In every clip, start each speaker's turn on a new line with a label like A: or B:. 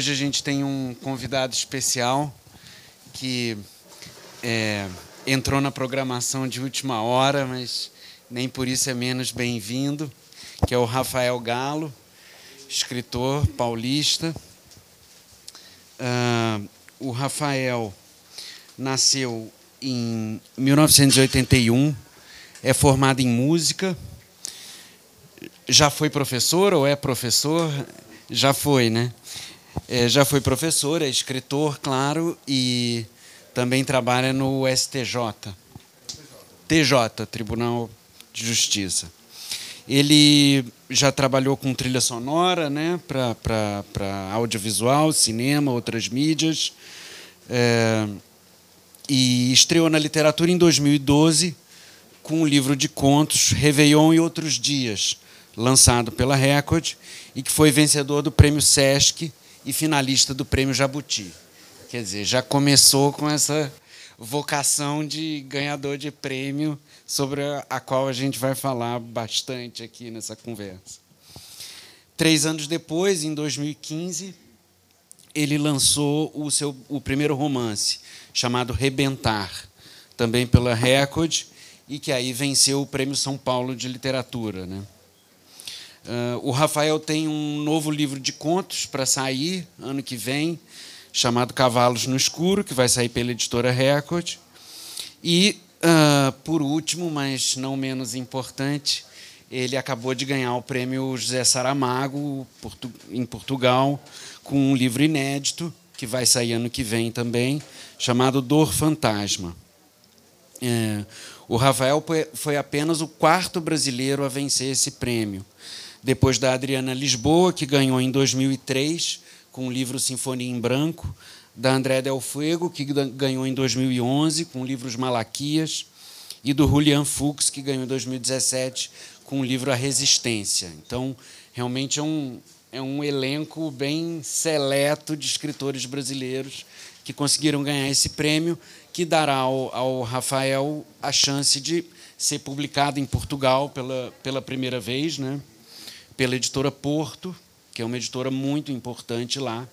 A: hoje a gente tem um convidado especial que é, entrou na programação de última hora, mas nem por isso é menos bem-vindo, que é o Rafael Galo, escritor paulista. Uh, o Rafael nasceu em 1981, é formado em música, já foi professor ou é professor? Já foi, né? É, já foi professor, é escritor, claro, e também trabalha no STJ. TJ, Tribunal de Justiça. Ele já trabalhou com trilha sonora né, para audiovisual, cinema, outras mídias. É, e estreou na literatura em 2012 com o livro de contos Réveillon e Outros Dias, lançado pela Record, e que foi vencedor do Prêmio Sesc e finalista do Prêmio Jabuti. Quer dizer, já começou com essa vocação de ganhador de prêmio, sobre a qual a gente vai falar bastante aqui nessa conversa. Três anos depois, em 2015, ele lançou o seu o primeiro romance, chamado Rebentar, também pela Record, e que aí venceu o Prêmio São Paulo de Literatura. Né? Uh, o Rafael tem um novo livro de contos para sair ano que vem, chamado Cavalos no Escuro, que vai sair pela editora Record. E, uh, por último, mas não menos importante, ele acabou de ganhar o prêmio José Saramago em Portugal com um livro inédito que vai sair ano que vem também, chamado Dor Fantasma. É, o Rafael foi apenas o quarto brasileiro a vencer esse prêmio depois da Adriana Lisboa, que ganhou em 2003 com o livro Sinfonia em Branco, da André Del Fuego, que ganhou em 2011 com o livro Os Malaquias, e do Julian Fuchs, que ganhou em 2017 com o livro A Resistência. Então, realmente é um, é um elenco bem seleto de escritores brasileiros que conseguiram ganhar esse prêmio, que dará ao, ao Rafael a chance de ser publicado em Portugal pela, pela primeira vez, né? Pela editora Porto, que é uma editora muito importante lá.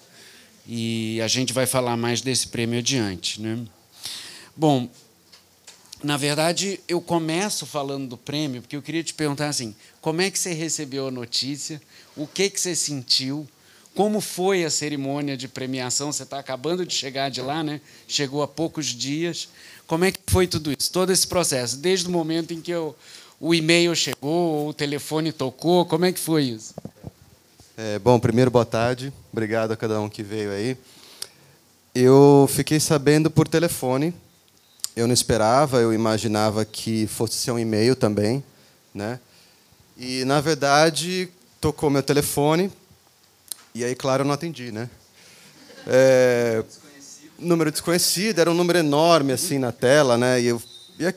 A: E a gente vai falar mais desse prêmio adiante. Né? Bom, na verdade, eu começo falando do prêmio, porque eu queria te perguntar assim: como é que você recebeu a notícia? O que, que você sentiu? Como foi a cerimônia de premiação? Você está acabando de chegar de lá, né? Chegou há poucos dias. Como é que foi tudo isso? Todo esse processo, desde o momento em que eu o e-mail chegou, o telefone tocou? Como é que foi isso?
B: É, bom, primeiro, boa tarde. Obrigado a cada um que veio aí. Eu fiquei sabendo por telefone. Eu não esperava, eu imaginava que fosse ser um e-mail também, né? E na verdade tocou meu telefone e aí, claro, eu não atendi, né? É, número desconhecido, era um número enorme assim na tela, né? E eu, e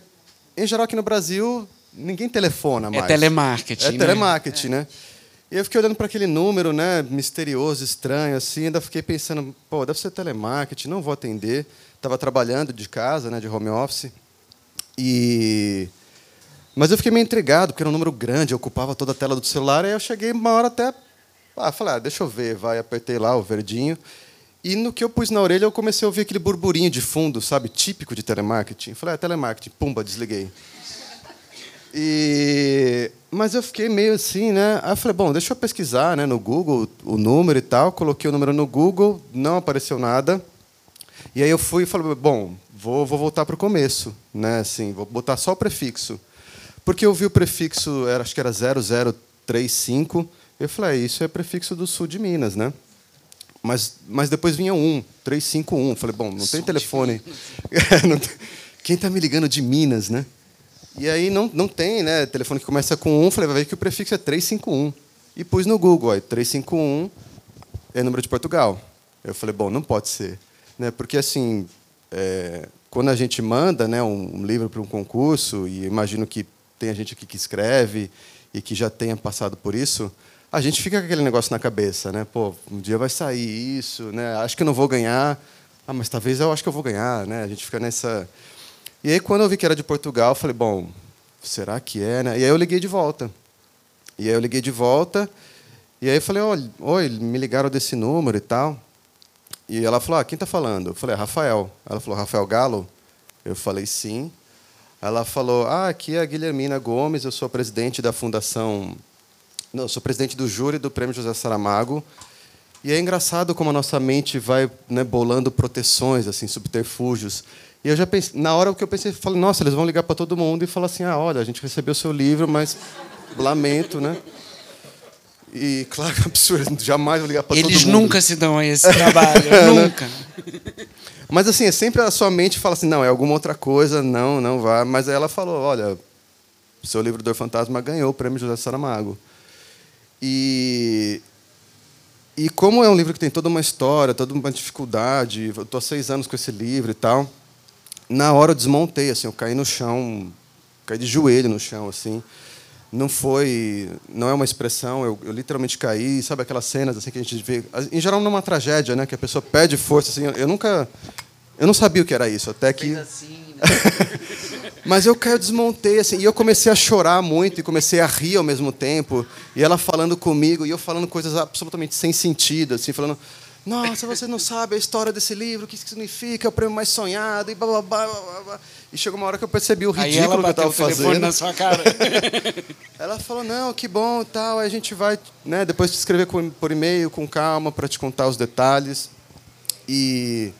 B: em geral aqui no Brasil ninguém telefona é mais.
A: É telemarketing. É
B: né? telemarketing, né? E eu fiquei olhando para aquele número, né, misterioso, estranho, assim, ainda fiquei pensando, pô, deve ser telemarketing, não vou atender. Estava trabalhando de casa, né, de home office. E mas eu fiquei meio intrigado, porque era um número grande, ocupava toda a tela do celular, e eu cheguei uma hora até ah, falei, ah, deixa eu ver, vai, apertei lá o verdinho. E no que eu pus na orelha, eu comecei a ouvir aquele burburinho de fundo, sabe, típico de telemarketing. Falei, ah, telemarketing, pumba, desliguei. E mas eu fiquei meio assim, né? Aí eu falei, bom, deixa eu pesquisar, né, no Google o número e tal. Coloquei o número no Google, não apareceu nada. E aí eu fui e falei, bom, vou, vou voltar para o começo, né? Assim, vou botar só o prefixo, porque eu vi o prefixo, era, acho que era 0035. Eu falei, ah, isso é prefixo do sul de Minas, né? Mas, mas depois vinha um, 351. Falei, bom, não tem telefone. Quem está me ligando de Minas, né? E aí não, não tem, né? Telefone que começa com 1, falei, vai ver que o prefixo é 351. E pus no Google, aí, 351 é número de Portugal. Eu falei, bom, não pode ser. Né? Porque, assim, é, quando a gente manda né, um livro para um concurso, e imagino que tem gente aqui que escreve e que já tenha passado por isso, a gente fica com aquele negócio na cabeça, né? Pô, um dia vai sair isso, né? Acho que eu não vou ganhar. Ah, mas talvez eu acho que eu vou ganhar, né? A gente fica nessa e aí, quando eu vi que era de Portugal, eu falei, bom, será que é, né? E aí eu liguei de volta. E aí eu liguei de volta, e aí eu falei, oi, me ligaram desse número e tal. E ela falou: ah, quem está falando? Eu falei: Rafael. Ela falou: Rafael Galo? Eu falei: sim. Ela falou: ah, aqui é a Guilhermina Gomes, eu sou presidente da Fundação. Não, sou presidente do júri do Prêmio José Saramago. E é engraçado como a nossa mente vai né, bolando proteções, assim, subterfúgios. E eu já pensei, na hora que eu pensei, falei, nossa, eles vão ligar para todo mundo e falar assim: ah, olha, a gente recebeu o seu livro, mas lamento, né? E, claro, absurdo, jamais vou ligar para todo mundo.
A: Eles nunca se dão a esse trabalho, nunca.
B: Mas, assim, é sempre a sua mente fala assim, não, é alguma outra coisa, não, não vá. Mas aí ela falou, olha, seu livro Dor Fantasma ganhou o prêmio José Saramago. E, e como é um livro que tem toda uma história, toda uma dificuldade, eu estou há seis anos com esse livro e tal, na hora eu desmontei, assim, eu caí no chão, caí de joelho no chão, assim, não foi, não é uma expressão, eu, eu, literalmente caí, sabe aquelas cenas assim que a gente vê, em geral numa tragédia, né, que a pessoa perde força assim, eu nunca eu não sabia o que era isso, até que assim, né? Mas eu caí, eu desmontei assim, e eu comecei a chorar muito e comecei a rir ao mesmo tempo, e ela falando comigo e eu falando coisas absolutamente sem sentido, assim, falando nossa, você não sabe a história desse livro, o que isso significa, é o prêmio mais sonhado, e blá, blá, blá, blá, blá. E chegou uma hora que eu percebi o ridículo que eu estava fazendo.
A: na sua cara.
B: ela falou, não, que bom, tal, aí a gente vai, né, depois te escrever por e-mail, com calma, para te contar os detalhes. E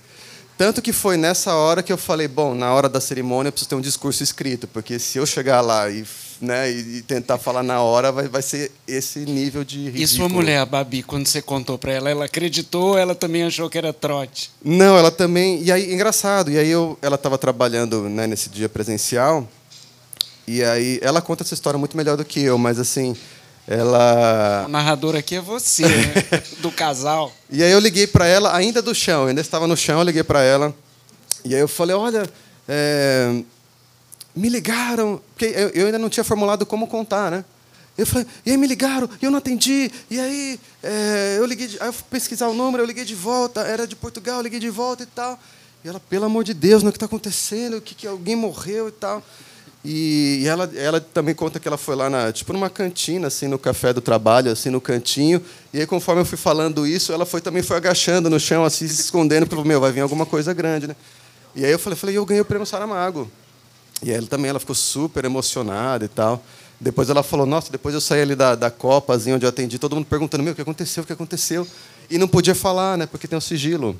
B: tanto que foi nessa hora que eu falei, bom, na hora da cerimônia eu preciso ter um discurso escrito, porque se eu chegar lá e, né, e tentar falar na hora, vai, vai ser esse nível de ridículo.
A: E sua mulher, a Babi, quando você contou para ela, ela acreditou ou ela também achou que era trote?
B: Não, ela também... E aí, engraçado, e aí eu, ela estava trabalhando né, nesse dia presencial, e aí ela conta essa história muito melhor do que eu, mas assim... Ela.
A: O narrador aqui é você, né? do casal.
B: E aí eu liguei para ela, ainda do chão, ainda estava no chão, eu liguei para ela. E aí eu falei: olha, é... me ligaram, porque eu ainda não tinha formulado como contar, né? Eu falei, e aí me ligaram, e eu não atendi, e aí é, eu liguei, de, aí eu fui pesquisar o número, eu liguei de volta, era de Portugal, eu liguei de volta e tal. E ela, pelo amor de Deus, o que está acontecendo? O que, que alguém morreu e tal? E, ela, ela também conta que ela foi lá na, tipo numa cantina, assim, no café do trabalho, assim, no cantinho. E aí, conforme eu fui falando isso, ela foi também foi agachando no chão, assim, se escondendo, falou, meu, vai vir alguma coisa grande, né? E aí eu falei, falei, eu ganhei o prêmio Saramago. E ela também, ela ficou super emocionada e tal. Depois ela falou, nossa, depois eu saí ali da, da Copa, assim, onde eu atendi, todo mundo perguntando, meu, o que aconteceu, o que aconteceu? E não podia falar, né, porque tem um sigilo.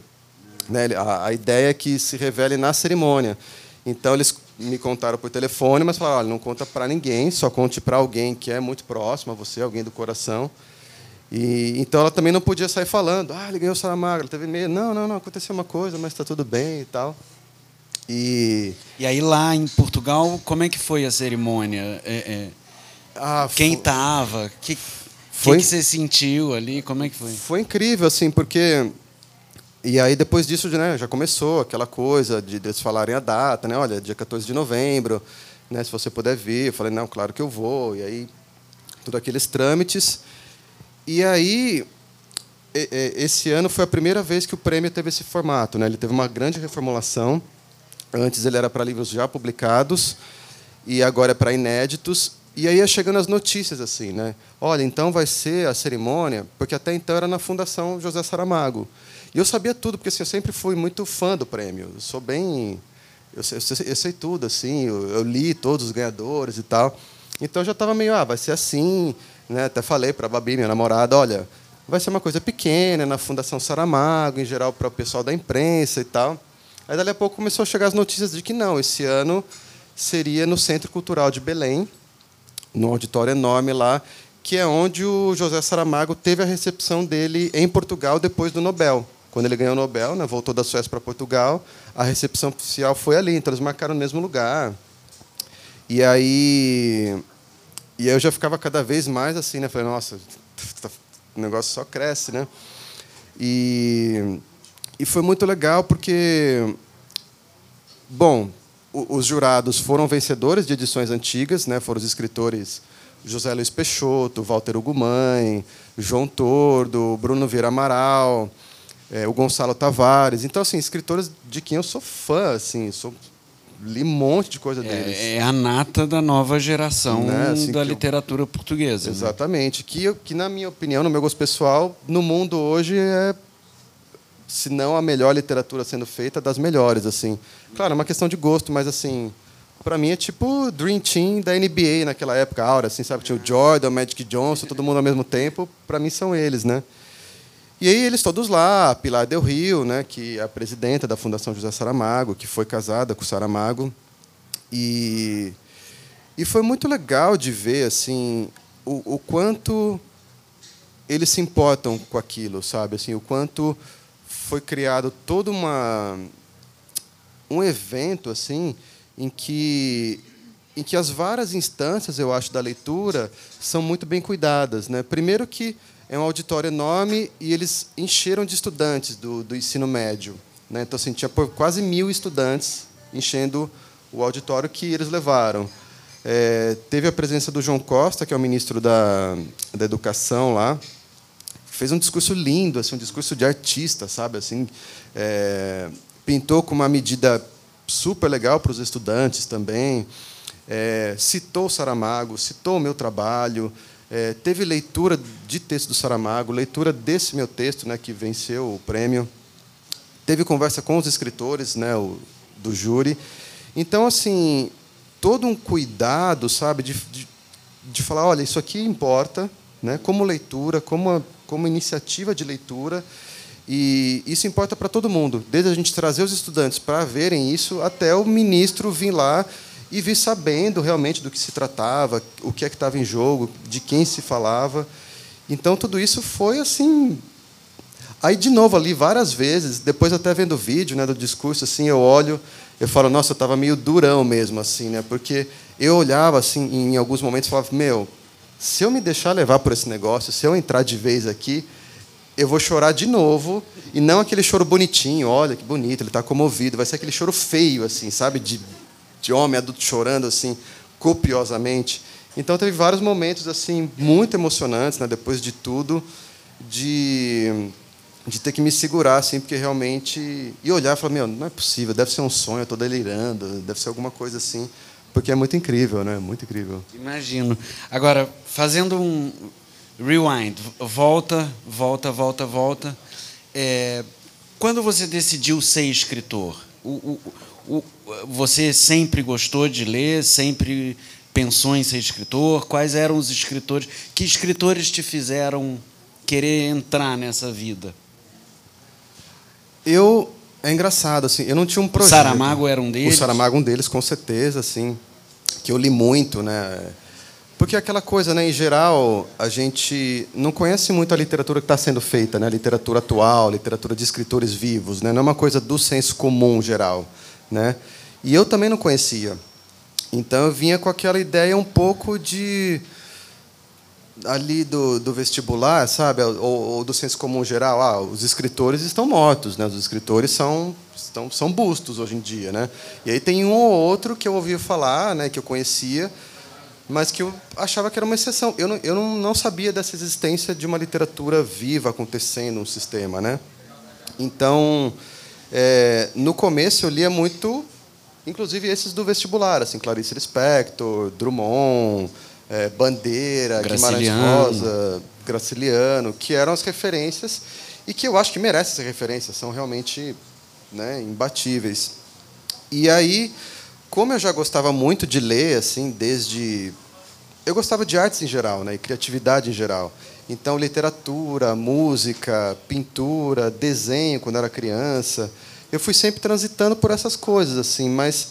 B: Né? A, a ideia é que se revele na cerimônia. Então eles me contaram por telefone, mas falaram: olha, não conta para ninguém, só conte para alguém que é muito próximo a você, alguém do coração. E então ela também não podia sair falando: ah, ele ganhou o Saramago, ela teve medo. Não, não, não, aconteceu uma coisa, mas está tudo bem e tal.
A: E... e aí lá em Portugal, como é que foi a cerimônia? É, é... Ah, Quem estava? Que, foi... que, que você sentiu ali? Como é que foi?
B: Foi incrível, assim, porque e aí, depois disso, né, já começou aquela coisa de eles falarem a data, né? Olha, dia 14 de novembro, né, se você puder vir. Eu falei, não, claro que eu vou. E aí, todos aqueles trâmites. E aí, esse ano foi a primeira vez que o prêmio teve esse formato. Né? Ele teve uma grande reformulação. Antes ele era para livros já publicados, e agora é para inéditos. E aí ia chegando as notícias assim, né? Olha, então vai ser a cerimônia, porque até então era na Fundação José Saramago. E eu sabia tudo, porque assim, eu sempre fui muito fã do prêmio. Eu sou bem. Eu sei, eu sei, eu sei tudo, assim, eu, eu, li todos os ganhadores e tal. Então eu já estava meio, ah, vai ser assim. Né? Até falei para a Babi, minha namorada, olha, vai ser uma coisa pequena, na Fundação Saramago, em geral para o pessoal da imprensa e tal. Aí, dali a pouco, começou a chegar as notícias de que não, esse ano seria no Centro Cultural de Belém, num auditório enorme lá, que é onde o José Saramago teve a recepção dele em Portugal depois do Nobel. Quando ele ganhou o Nobel, né, voltou da Suécia para Portugal, a recepção oficial foi ali, então eles marcaram no mesmo lugar. E aí, e aí eu já ficava cada vez mais assim, né? Falei, nossa, o negócio só cresce, né? E, e foi muito legal porque, bom, os jurados foram vencedores de edições antigas, né? Foram os escritores José Luiz Peixoto, Walter Ugumãe, João Tordo, Bruno Vieira Amaral, é, o Gonçalo Tavares. Então, assim, escritores de quem eu sou fã, assim, sou, li um monte de coisa deles.
A: É, é a nata da nova geração né? assim, da literatura eu, portuguesa.
B: Né? Exatamente. Né? Que, que, na minha opinião, no meu gosto pessoal, no mundo hoje é se não a melhor literatura sendo feita, das melhores, assim. Claro, é uma questão de gosto, mas assim, para mim é tipo Dream Team da NBA naquela época, aura, assim, sabe? Tinha o Jordan, o Magic Johnson, todo mundo ao mesmo tempo. Para mim são eles, né? E aí eles todos lá, a Pilar Del Rio, né, que é a presidenta da Fundação José Saramago, que foi casada com Saramago. E e foi muito legal de ver assim o, o quanto eles se importam com aquilo, sabe? Assim, o quanto foi criado todo uma um evento assim em que em que as várias instâncias, eu acho, da leitura são muito bem cuidadas, né? Primeiro que é um auditório enorme e eles encheram de estudantes do, do ensino médio, né? Então assim, tinha quase mil estudantes enchendo o auditório que eles levaram. É, teve a presença do João Costa, que é o ministro da, da Educação lá, fez um discurso lindo, assim, um discurso de artista, sabe, assim, é, pintou com uma medida super legal para os estudantes também, é, citou Saramago, citou o meu trabalho, é, teve leitura de texto do Saramago, leitura desse meu texto, né, que venceu o prêmio, teve conversa com os escritores, né, o, do júri. Então, assim, todo um cuidado, sabe, de, de, de falar, olha, isso aqui importa, né, como leitura, como, como iniciativa de leitura, e isso importa para todo mundo, desde a gente trazer os estudantes para verem isso, até o ministro vir lá e vir sabendo realmente do que se tratava, o que é que estava em jogo, de quem se falava. Então, tudo isso foi assim. Aí, de novo, ali várias vezes, depois até vendo o vídeo né, do discurso, assim, eu olho eu falo, nossa, eu estava meio durão mesmo, assim, né? Porque eu olhava, assim, em alguns momentos e falava, meu, se eu me deixar levar por esse negócio, se eu entrar de vez aqui, eu vou chorar de novo, e não aquele choro bonitinho, olha que bonito, ele está comovido, vai ser aquele choro feio, assim, sabe? De, de homem adulto chorando, assim, copiosamente. Então, teve vários momentos, assim, muito emocionantes, né? Depois de tudo, de de ter que me segurar, assim, porque realmente. E olhar e falar: meu, não é possível, deve ser um sonho, eu estou delirando, deve ser alguma coisa assim. Porque é muito incrível, né? Muito incrível.
A: Imagino. Agora, fazendo um rewind, volta, volta, volta, volta. É, quando você decidiu ser escritor, o, o, você sempre gostou de ler, sempre pensou em ser escritor? Quais eram os escritores? Que escritores te fizeram querer entrar nessa vida?
B: Eu é engraçado assim, eu não tinha um projeto.
A: Saramago era um deles.
B: O Saramago um deles com certeza, assim, que eu li muito, né? Porque aquela coisa, né, em geral, a gente não conhece muito a literatura que está sendo feita, né? A literatura atual, literatura de escritores vivos, né? Não é uma coisa do senso comum geral, né? E eu também não conhecia. Então eu vinha com aquela ideia um pouco de ali do, do vestibular, sabe, ou, ou, do senso comum geral, ah, os escritores estão mortos, né? Os escritores são estão, são bustos hoje em dia, né? E aí tem um ou outro que eu ouvia falar, né, que eu conhecia, mas que eu achava que era uma exceção. Eu não, eu não, não sabia dessa existência de uma literatura viva acontecendo no sistema, né? Então, é, no começo eu lia muito, inclusive esses do vestibular, assim, Clarice Lispector, Drummond é, Bandeira, Guimarães Rosa, Graciliano, que eram as referências e que eu acho que merecem ser referências, são realmente né, imbatíveis. E aí, como eu já gostava muito de ler, assim, desde eu gostava de artes em geral, né, e criatividade em geral. Então, literatura, música, pintura, desenho quando era criança, eu fui sempre transitando por essas coisas, assim. Mas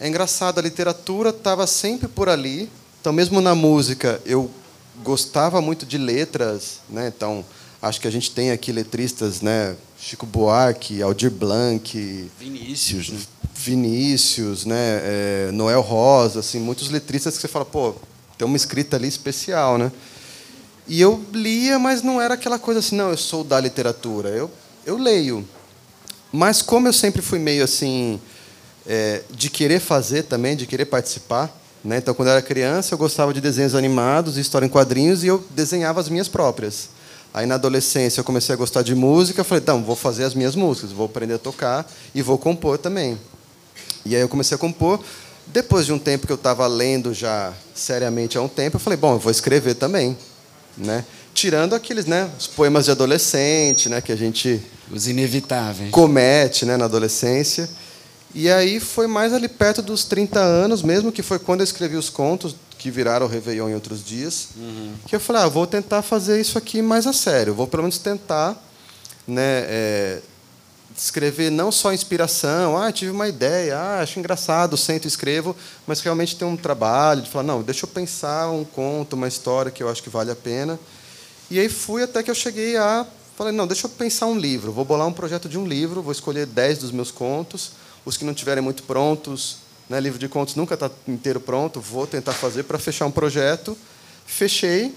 B: é engraçado, a literatura estava sempre por ali, então, mesmo na música, eu gostava muito de letras, né? Então, acho que a gente tem aqui letristas, né? Chico Buarque, Aldir Blanc,
A: Vinícius, né?
B: Vinícius, né? É, Noel Rosa, assim, muitos letristas que você fala, pô, tem uma escrita ali especial, né? E eu lia, mas não era aquela coisa assim, não, eu sou da literatura. Eu, eu leio. Mas como eu sempre fui meio assim, é, de querer fazer também, de querer participar, né? Então, quando eu era criança, eu gostava de desenhos animados, história em quadrinhos, e eu desenhava as minhas próprias. Aí, na adolescência, eu comecei a gostar de música. Falei, então, vou fazer as minhas músicas, vou aprender a tocar e vou compor também. E aí eu comecei a compor. Depois de um tempo que eu estava lendo já seriamente há um tempo, eu falei, bom, eu vou escrever também. Né? tirando aqueles, né, os poemas de adolescente, né, que a gente
A: os inevitáveis
B: comete, né, na adolescência. E aí foi mais ali perto dos 30 anos mesmo, que foi quando eu escrevi os contos que viraram o Réveillon em outros dias, uhum. que eu falei, ah, vou tentar fazer isso aqui mais a sério, vou pelo menos tentar né, é, escrever não só inspiração, ah, tive uma ideia, ah, acho engraçado, sento e escrevo, mas realmente ter um trabalho de falar, não, deixa eu pensar um conto, uma história que eu acho que vale a pena. E aí fui até que eu cheguei a falei, não, deixa eu pensar um livro, vou bolar um projeto de um livro, vou escolher 10 dos meus contos, os que não tiverem muito prontos, né, livro de contos nunca está inteiro pronto, vou tentar fazer para fechar um projeto. Fechei,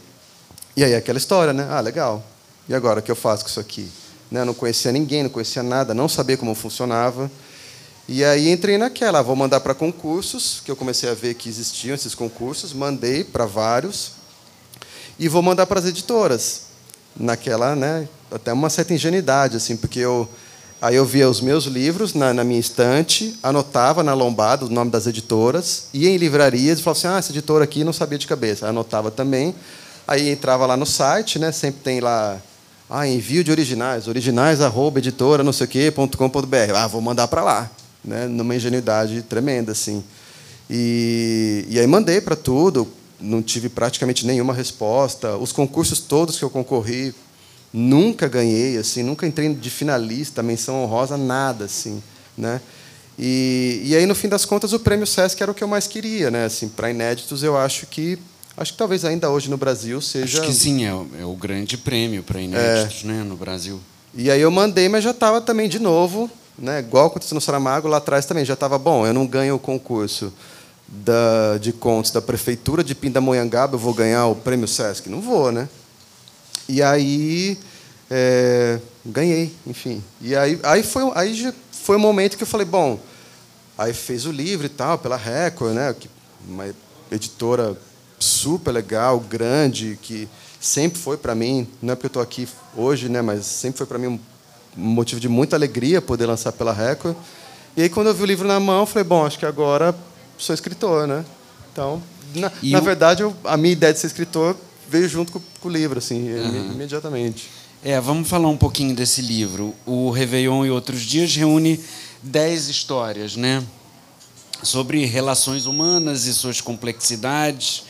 B: e aí aquela história, né? Ah, legal. E agora o que eu faço com isso aqui? Né, não conhecia ninguém, não conhecia nada, não sabia como funcionava. E aí entrei naquela, ah, vou mandar para concursos, que eu comecei a ver que existiam esses concursos, mandei para vários e vou mandar para as editoras. Naquela, né, até uma certa ingenuidade assim, porque eu Aí eu via os meus livros na, na, minha estante, anotava na lombada o nome das editoras, ia em livrarias e falava assim: ah, essa editora aqui não sabia de cabeça. Anotava também. Aí entrava lá no site, né? Sempre tem lá ah, envio de originais, originais arroba editora não sei o quê, ponto com, ponto br. Ah, vou mandar para lá, né? Numa ingenuidade tremenda assim. E, e aí mandei para tudo, não tive praticamente nenhuma resposta. Os concursos todos que eu concorri Nunca ganhei, assim, nunca entrei de finalista, menção honrosa, nada, assim, né? E, e aí no fim das contas o prêmio Sesc era o que eu mais queria, né? Assim, para inéditos eu acho que acho que talvez ainda hoje no Brasil seja.
A: Acho que sim, é o, é o grande prêmio para inéditos, é. né, no Brasil.
B: E aí eu mandei, mas já estava também de novo, né? Igual aconteceu no Saramago lá atrás também já estava bom. Eu não ganho o concurso da, de contos da prefeitura de Pindamonhangaba, eu vou ganhar o prêmio Sesc? Não vou, né? E aí é, ganhei, enfim. E aí, aí foi aí foi o momento que eu falei, bom, aí fez o livro e tal pela Record, né? Uma editora super legal, grande, que sempre foi para mim, não é porque eu estou aqui hoje, né? Mas sempre foi para mim um motivo de muita alegria poder lançar pela Record. E aí quando eu vi o livro na mão, falei, bom, acho que agora sou escritor, né? Então, na, na o... verdade, eu, a minha ideia de ser escritor veio junto com, com o livro, assim, uhum. imediatamente.
A: É, vamos falar um pouquinho desse livro. O Réveillon e Outros Dias reúne dez histórias, né? Sobre relações humanas e suas complexidades.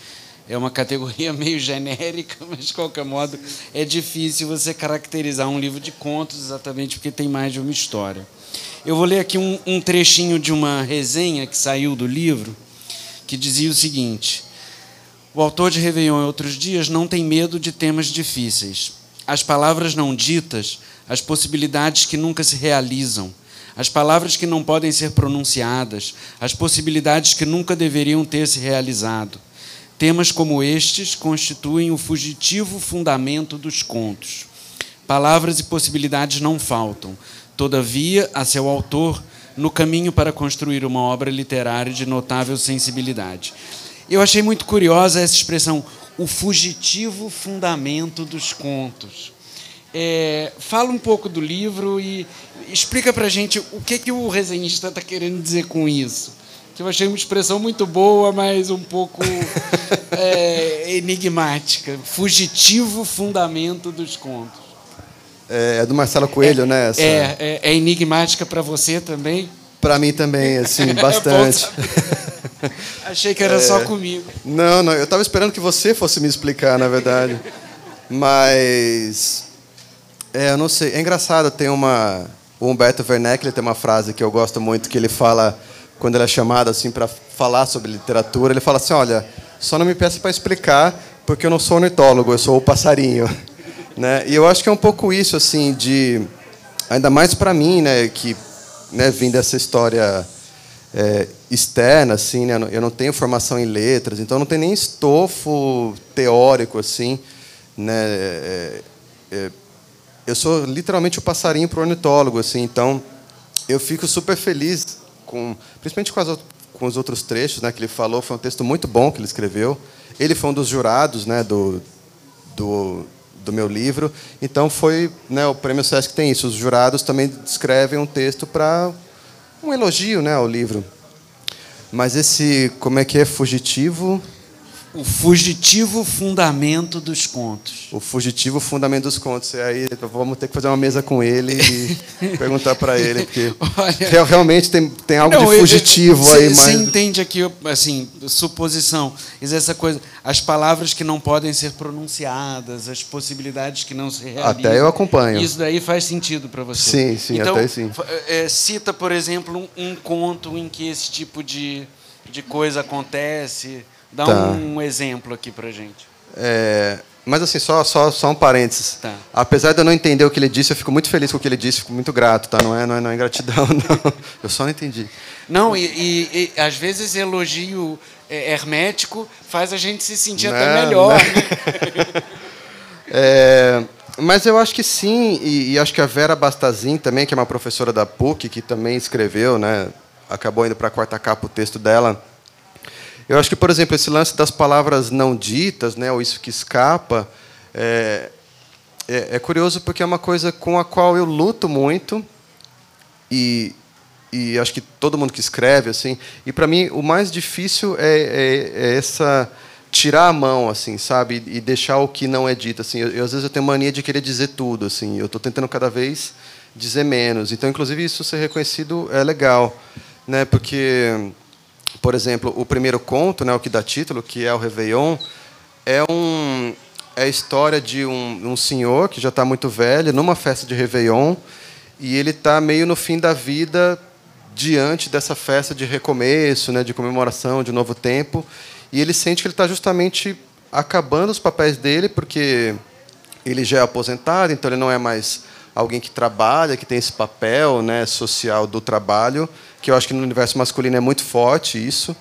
A: É uma categoria meio genérica, mas de qualquer modo é difícil você caracterizar um livro de contos exatamente porque tem mais de uma história. Eu vou ler aqui um, um trechinho de uma resenha que saiu do livro que dizia o seguinte: o autor de Réveillon e outros dias não tem medo de temas difíceis. As palavras não ditas, as possibilidades que nunca se realizam, as palavras que não podem ser pronunciadas, as possibilidades que nunca deveriam ter se realizado. Temas como estes constituem o fugitivo fundamento dos contos. Palavras e possibilidades não faltam. Todavia, a seu autor, no caminho para construir uma obra literária de notável sensibilidade. Eu achei muito curiosa essa expressão, o fugitivo fundamento dos contos. É, fala um pouco do livro e explica para gente o que, que o resenhista está querendo dizer com isso. Que eu achei uma expressão muito boa, mas um pouco é, enigmática. Fugitivo fundamento dos contos.
B: É, é do Marcelo Coelho,
A: é,
B: né?
A: Essa... É, é, é enigmática para você também?
B: Para mim também, assim, é bastante.
A: Achei que era é... só comigo.
B: Não, não, eu estava esperando que você fosse me explicar, na verdade. Mas. É, eu não sei. É engraçado, tem uma. O Humberto Werneck ele tem uma frase que eu gosto muito, que ele fala, quando ele é chamado assim para falar sobre literatura, ele fala assim: olha, só não me peça para explicar, porque eu não sou ornitólogo, eu sou o passarinho. né? E eu acho que é um pouco isso, assim, de. Ainda mais para mim, né, que né, vim dessa história é, externa, assim, né? Eu não tenho formação em letras, então não tem nem estofo teórico, assim, né? É, é, eu sou literalmente o passarinho para o ornitólogo, assim, então eu fico super feliz com, principalmente com, as, com os outros trechos, né? Que ele falou, foi um texto muito bom que ele escreveu. Ele foi um dos jurados, né? Do, do do meu livro. Então foi, né, o Prêmio Sesc tem isso. Os jurados também escrevem um texto para um elogio, né, ao livro. Mas esse, como é que é, fugitivo?
A: O fugitivo fundamento dos contos.
B: O fugitivo fundamento dos contos. E aí vamos ter que fazer uma mesa com ele e perguntar para ele, porque Olha, realmente tem, tem algo não, de fugitivo
A: eu,
B: aí.
A: Você mas... entende aqui, assim, suposição, essa coisa, as palavras que não podem ser pronunciadas, as possibilidades que não se realizam.
B: Até eu acompanho.
A: Isso daí faz sentido para você.
B: Sim, sim,
A: então,
B: até sim.
A: É, cita, por exemplo, um, um conto em que esse tipo de, de coisa acontece Dá tá. um exemplo aqui para gente.
B: É, mas assim, só, só, só um parênteses. Tá. Apesar de eu não entender o que ele disse, eu fico muito feliz com o que ele disse, fico muito grato, tá? Não é, não é, não é ingratidão, não. Eu só não entendi.
A: Não, e, e, e às vezes elogio é, hermético faz a gente se sentir não, até melhor. Né?
B: é, mas eu acho que sim, e, e, acho que a Vera Bastazin também, que é uma professora da PUC, que também escreveu, né? Acabou indo para a quarta capa o texto dela eu acho que, por exemplo, esse lance das palavras não ditas, né, ou isso que escapa, é, é, é curioso porque é uma coisa com a qual eu luto muito e, e acho que todo mundo que escreve assim. E para mim o mais difícil é, é, é, essa tirar a mão assim, sabe, e deixar o que não é dito assim. Eu, eu às vezes eu tenho mania de querer dizer tudo assim. Eu estou tentando cada vez dizer menos. Então, inclusive isso ser reconhecido é legal, né? Porque por exemplo, o primeiro conto, né, o que dá título, que é o Réveillon, é, um, é a história de um, um senhor que já está muito velho, numa festa de Réveillon, e ele está meio no fim da vida diante dessa festa de recomeço, né, de comemoração de novo tempo, e ele sente que ele está justamente acabando os papéis dele, porque ele já é aposentado, então ele não é mais alguém que trabalha, que tem esse papel né, social do trabalho, que eu acho que no universo masculino é muito forte isso.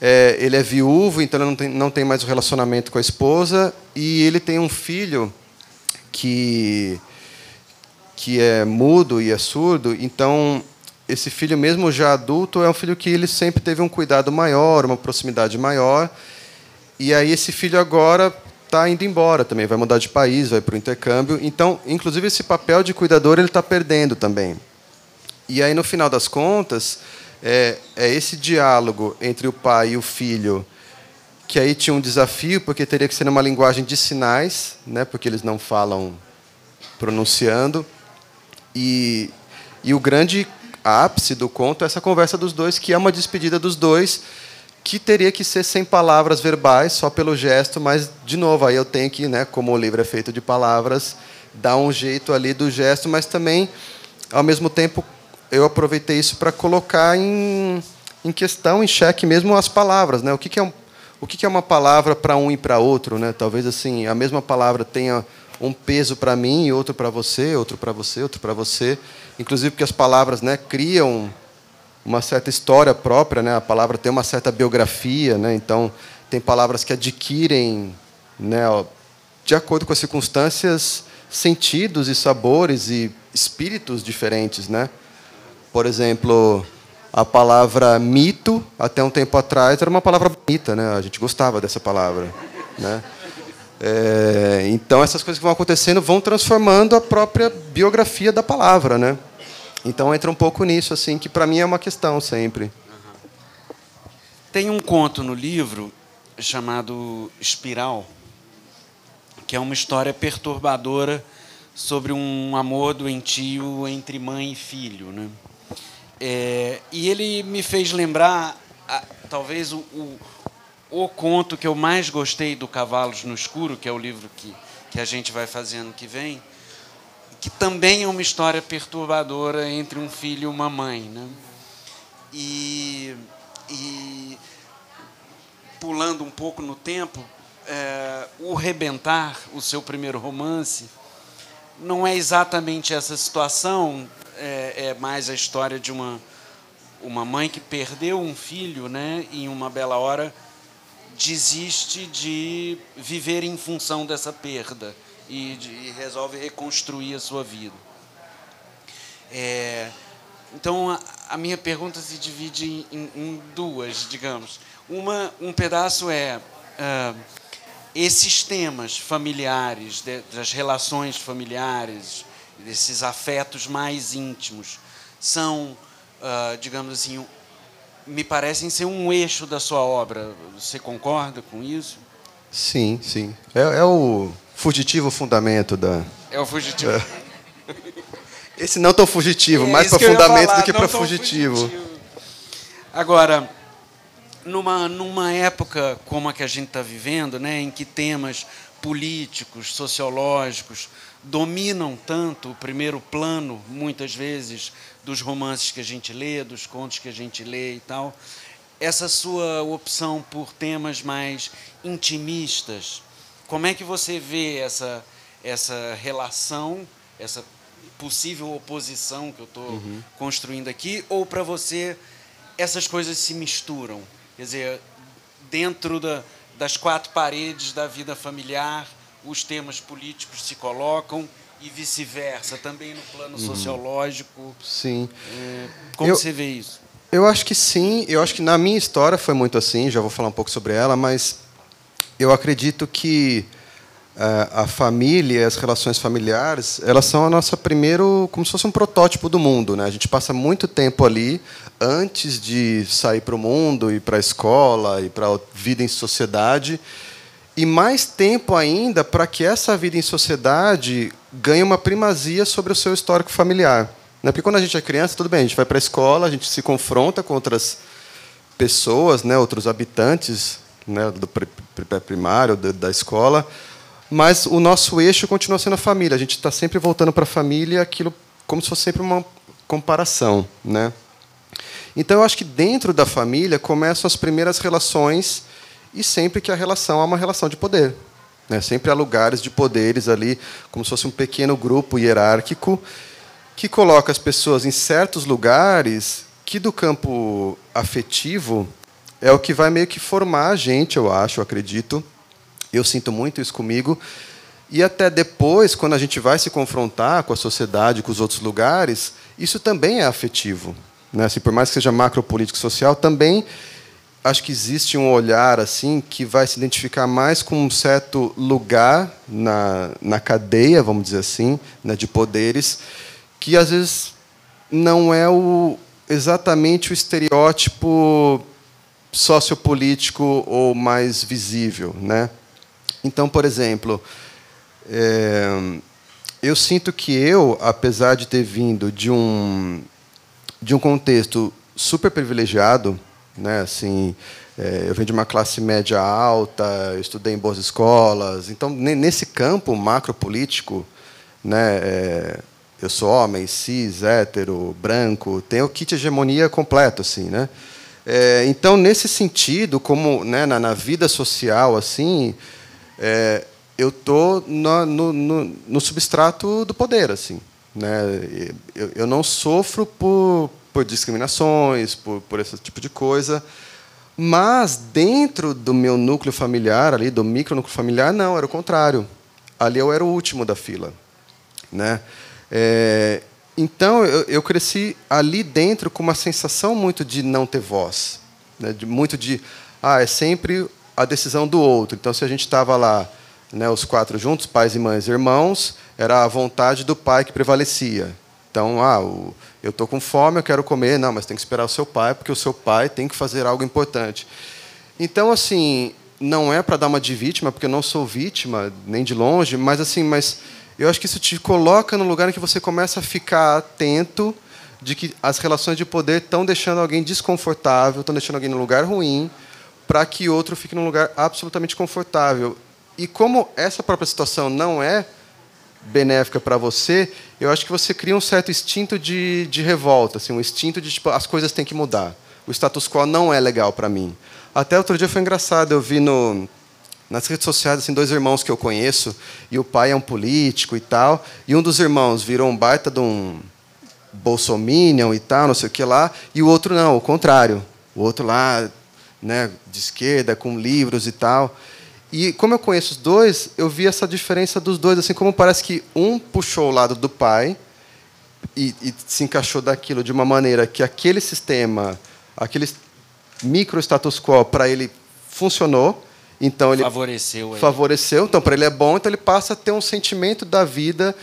B: É, ele é viúvo, então ele não tem, não tem mais o relacionamento com a esposa, e ele tem um filho que, que é mudo e é surdo, então esse filho, mesmo já adulto, é um filho que ele sempre teve um cuidado maior, uma proximidade maior, e aí esse filho agora está indo embora também, vai mudar de país, vai para o intercâmbio. Então, inclusive, esse papel de cuidador ele está perdendo também. E aí, no final das contas, é, é esse diálogo entre o pai e o filho que aí tinha um desafio, porque teria que ser numa linguagem de sinais, né, porque eles não falam pronunciando. E, e o grande ápice do conto é essa conversa dos dois, que é uma despedida dos dois, que teria que ser sem palavras verbais, só pelo gesto, mas, de novo, aí eu tenho que, né, como o livro é feito de palavras, dar um jeito ali do gesto, mas também, ao mesmo tempo, eu aproveitei isso para colocar em, em questão, em xeque mesmo as palavras. Né? O que, que é um, o que, que é uma palavra para um e para outro? Né? Talvez assim a mesma palavra tenha um peso para mim e outro para você, outro para você, outro para você. Inclusive porque as palavras né, criam uma certa história própria, né? A palavra tem uma certa biografia, né? Então tem palavras que adquirem, né, de acordo com as circunstâncias, sentidos e sabores e espíritos diferentes, né? Por exemplo, a palavra mito, até um tempo atrás, era uma palavra bonita, né? A gente gostava dessa palavra, né? É, então essas coisas que vão acontecendo vão transformando a própria biografia da palavra, né? Então entra um pouco nisso, assim, que para mim é uma questão sempre.
A: Tem um conto no livro chamado Espiral, que é uma história perturbadora sobre um amor doentio entre mãe e filho, né? É, e ele me fez lembrar, talvez o, o, o, conto que eu mais gostei do Cavalos no Escuro, que é o livro que, que a gente vai fazer ano que vem, que também é uma história perturbadora entre um filho e uma mãe. Né? E, e pulando um pouco no tempo, é, o Rebentar, o seu primeiro romance, não é exatamente essa situação, é, é, mais a história de uma, uma mãe que perdeu um filho né, em uma bela hora desiste de viver em função dessa perda e, de, e resolve reconstruir a sua vida. É, então, a, a, minha pergunta se divide em, em, duas, digamos. Uma, um pedaço é uh, esses temas familiares, de, das relações familiares, desses afetos mais íntimos, são, uh, digamos assim, me parecem ser um eixo da sua obra. Você concorda com isso?
B: Sim, sim. É, é o fugitivo fundamento da.
A: É o fugitivo. É.
B: Esse não tão fugitivo, é, mais para fundamento falar, do que para fugitivo. fugitivo.
A: Agora, numa, numa época como a que a gente está vivendo, né, em que temas políticos, sociológicos dominam tanto o primeiro plano, muitas vezes, dos romances que a gente lê, dos contos que a gente lê e tal, essa sua opção por temas mais intimistas, como é que você vê essa, essa relação, essa possível oposição que eu estou uhum. construindo aqui, ou para você essas coisas se misturam? Quer dizer, dentro da, das quatro paredes da vida familiar, os temas políticos se colocam e vice-versa, também no plano uhum. sociológico.
B: Sim.
A: É, como eu, você vê isso?
B: Eu acho que sim. Eu acho que na minha história foi muito assim. Já vou falar um pouco sobre ela, mas eu acredito que uh, a família, as relações familiares, elas são a nossa primeiro, como se fosse um protótipo do mundo, né? A gente passa muito tempo ali antes de sair para o mundo, ir para a escola, ir para a vida em sociedade, e mais tempo ainda para que essa vida em sociedade ganhe uma primazia sobre o seu histórico familiar. Né? Porque quando a gente é criança, tudo bem, a gente vai para a escola, a gente se confronta com outras pessoas, né, outros habitantes né, do pré-primário, da escola, mas o nosso eixo continua sendo a família. A gente está sempre voltando para a família, aquilo como se fosse sempre uma comparação, né? Então, eu acho que dentro da família começam as primeiras relações, e sempre que a relação é uma relação de poder. Né? Sempre há lugares de poderes ali, como se fosse um pequeno grupo hierárquico, que coloca as pessoas em certos lugares que, do campo afetivo, é o que vai meio que formar a gente, eu acho, eu acredito. Eu sinto muito isso comigo. E até depois, quando a gente vai se confrontar com a sociedade, com os outros lugares, isso também é afetivo. Né? Assim, por mais que seja macropolítico social, também acho que existe um olhar assim que vai se identificar mais com um certo lugar na, na cadeia, vamos dizer assim, né, de poderes, que às vezes não é o, exatamente o estereótipo sociopolítico ou mais visível, né? Então, por exemplo, é, eu sinto que eu, apesar de ter vindo de um de um contexto super privilegiado, né? Assim, é, eu venho de uma classe média alta, estudei em boas escolas, então nesse campo macropolítico, né? É, eu sou homem, cis, hétero, branco, tenho o kit hegemonia completo, assim, né? É, então nesse sentido, como né, na, vida social, assim, é, eu tô no, no, no substrato do poder, assim. Né? Eu, eu não sofro por, por discriminações, por, por esse tipo de coisa. Mas dentro do meu núcleo familiar, ali do micronúcleo familiar, não, era o contrário. Ali eu era o último da fila, né? É, então eu, eu, cresci ali dentro com uma sensação muito de não ter voz, né? de, muito de ah é sempre a decisão do outro. Então se a gente estava lá, né, os quatro juntos, pais e mães, irmãos, era a vontade do pai que prevalecia. Então, ah, o, eu estou com fome, eu quero comer. Não, mas tem que esperar o seu pai, porque o seu pai tem que fazer algo importante. Então, assim, não é para dar uma de vítima, porque eu não sou vítima, nem de longe, mas assim, mas eu acho que isso te coloca no lugar em que você começa a ficar atento de que as relações de poder estão deixando alguém desconfortável, estão deixando alguém num lugar ruim, para que outro fique num lugar absolutamente confortável. E como essa própria situação não é benéfica para você, eu acho que você cria um certo instinto de, de revolta, assim, um instinto de tipo, as coisas têm que mudar. O status quo não é legal para mim. Até outro dia foi engraçado, eu vi no, nas redes sociais assim, dois irmãos que eu conheço, e o pai é um político e tal, e um dos irmãos virou um baita de um bolsominion e tal, não sei o que lá, e o outro não, o contrário. O outro lá, né, de esquerda, com livros e tal. E como eu conheço os dois, eu vi essa diferença dos dois, assim como parece que um puxou o lado do pai e, e se encaixou daquilo de uma maneira que aquele sistema, aquele micro status quo para ele funcionou, então ele
A: favoreceu. Ele.
B: Favoreceu, então para ele é bom, então ele passa a ter um sentimento da vida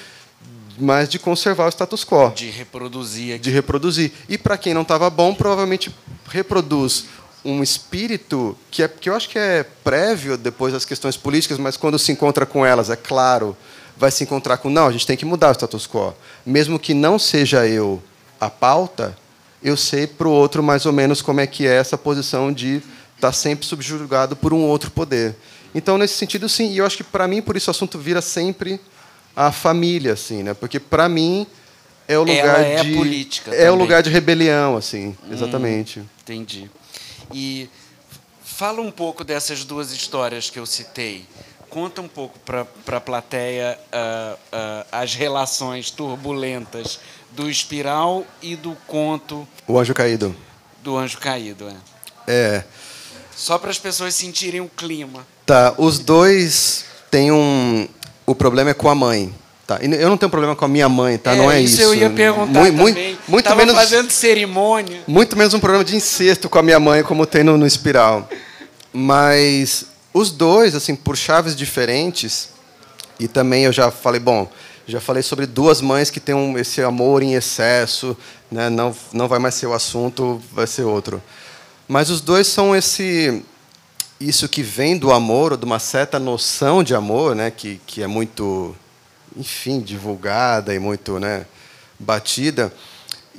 B: mais de conservar o status quo,
A: de reproduzir, aqui.
B: de reproduzir. E para quem não estava bom, provavelmente reproduz um espírito que, é, que eu acho que é prévio depois das questões políticas, mas quando se encontra com elas, é claro, vai se encontrar com não, a gente tem que mudar o status quo. Mesmo que não seja eu a pauta, eu sei para o outro mais ou menos como é que é essa posição de estar tá sempre subjugado por um outro poder. Então, nesse sentido, sim. E eu acho que, para mim, por isso o assunto vira sempre a família, assim, né? Porque, para mim, é o lugar
A: Ela é
B: de...
A: política
B: É
A: também.
B: o lugar de rebelião, assim.
A: Hum.
B: Exatamente.
A: Entendi. E fala um pouco dessas duas histórias que eu citei. Conta um pouco para a plateia uh, uh, as relações turbulentas do espiral e do conto.
B: O Anjo Caído.
A: Do Anjo Caído, é.
B: É.
A: Só para as pessoas sentirem o clima.
B: Tá, os dois têm um. O problema é com a mãe. Tá. Eu não tenho problema com a minha mãe, tá?
A: É,
B: não é
A: isso.
B: isso.
A: eu ia perguntar
B: muito,
A: também.
B: Muito
A: Tava
B: menos.
A: fazendo cerimônia.
B: Muito menos um problema de incesto com a minha mãe, como tem no, no Espiral. Mas os dois, assim, por chaves diferentes, e também eu já falei, bom, já falei sobre duas mães que têm um, esse amor em excesso, né? não, não vai mais ser o assunto, vai ser outro. Mas os dois são esse isso que vem do amor, ou de uma certa noção de amor, né? que, que é muito, enfim, divulgada e muito né? batida,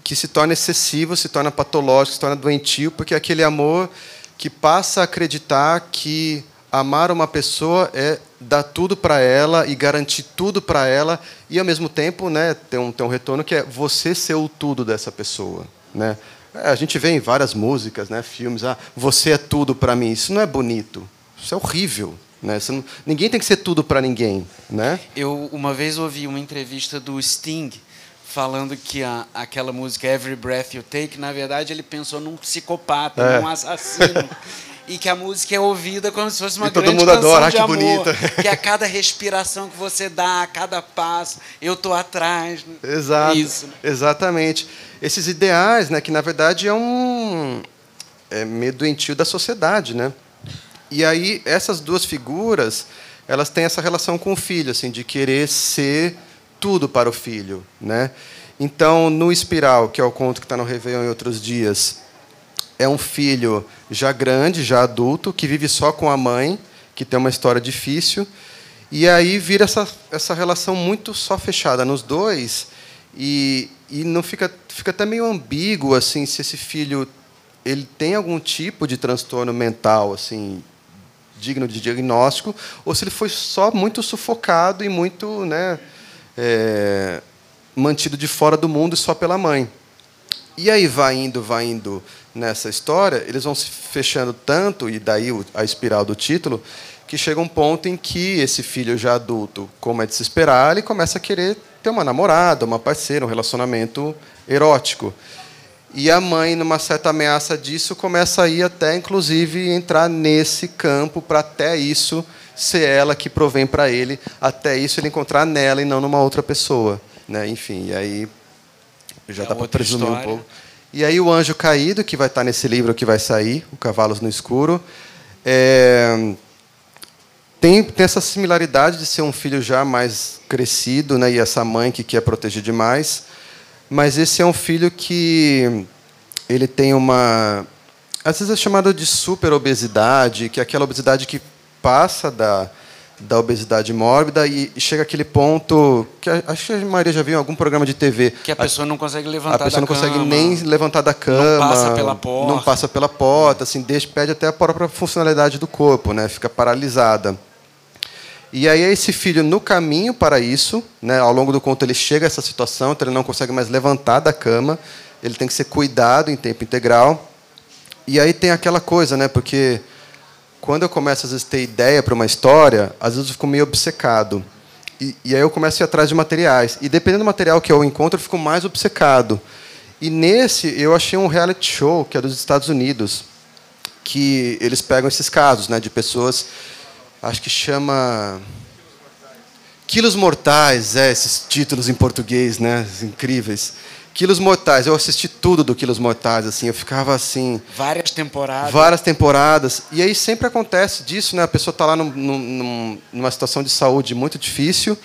B: que se torna excessivo, se torna patológico, se torna doentio, porque é aquele amor que passa a acreditar que amar uma pessoa é dar tudo para ela e garantir tudo para ela e ao mesmo tempo, né, ter um, ter um retorno que é você ser o tudo dessa pessoa, né? É, a gente vê em várias músicas, né, filmes, ah, você é tudo para mim. Isso não é bonito. Isso é horrível, né? Não, ninguém tem que ser tudo para ninguém, né?
A: Eu uma vez ouvi uma entrevista do Sting falando que a, aquela música Every Breath You Take, na verdade, ele pensou num psicopata,
B: É.
A: num assassino. E que a música é ouvida como se fosse uma
B: E todo
A: grande
B: mundo
A: canção
B: adora, ah,
A: de
B: que
A: amor.
B: bonita.
A: Que a cada respiração que você dá, a cada passo, eu tô atrás.
B: Exato.
A: Isso.
B: Exatamente. Esses ideais, né, que na verdade é um é meio doentio da sociedade, né? E aí essas duas figuras, elas têm essa relação com o filho, assim, de querer ser tudo para o filho, né? Então, no Espiral, que é o conto que está no Réveillon em outros dias, é um filho já grande, já adulto, que vive só com a mãe, que tem uma história difícil, e aí vira essa, essa relação muito só fechada nos dois, e, e não fica, fica até meio ambíguo assim se esse filho ele tem algum tipo de transtorno mental assim digno de diagnóstico, ou se ele foi só muito sufocado e muito né, é, mantido de fora do mundo só pela mãe. E aí vai indo, vai indo nessa história, eles vão se fechando tanto, e daí a espiral do título, que chega um ponto em que esse filho já adulto, como é de se esperar, ele começa a querer ter uma namorada, uma parceira, um relacionamento erótico. E a mãe, numa certa ameaça disso, começa a ir até, inclusive, entrar nesse campo para até isso ser ela que provém para ele, até isso ele encontrar nela e não numa outra pessoa. Né? Enfim, e aí já
A: É
B: dá para presumir um
A: história.
B: pouco. E aí o Anjo Caído, que vai estar nesse livro que vai sair, O Cavalos no Escuro, é, tem, tem essa similaridade de ser um filho já mais crescido, né, e essa mãe que quer proteger demais, mas esse é um filho que ele tem uma às vezes é chamado de super obesidade, que é aquela obesidade que passa da da obesidade mórbida e chega àquele ponto que a- acho que a Maria já viu em algum programa de TV.
A: Que a pessoa não consegue levantar
B: A pessoa não
A: da
B: consegue
A: cama.
B: nem levantar da cama.
A: passa pela porta.
B: Não passa pela porta, assim, deixa, perde até a própria funcionalidade do corpo, né? Fica paralisada. E aí esse filho, no caminho para isso, né, ao longo do conto ele chega a essa situação, então ele não consegue mais levantar da cama, ele tem que ser cuidado em tempo integral. E aí tem aquela coisa, né, porque quando eu começo às vezes a ter ideia para uma história, às vezes eu fico meio obcecado. E, e aí eu começo a ir atrás de materiais. E dependendo do material que eu encontro, eu fico mais obcecado. E nesse eu achei um reality show que é dos Estados Unidos, que eles pegam esses casos, né, de pessoas, acho que chama Quilos Mortais, é, esses títulos em português, né, incríveis. Quilos Mortais, eu assisti tudo do Quilos Mortais, assim, eu ficava assim,
A: Várias temporadas.
B: várias temporadas. E aí sempre acontece disso, né? A pessoa está lá num- num- numa situação de saúde muito difícil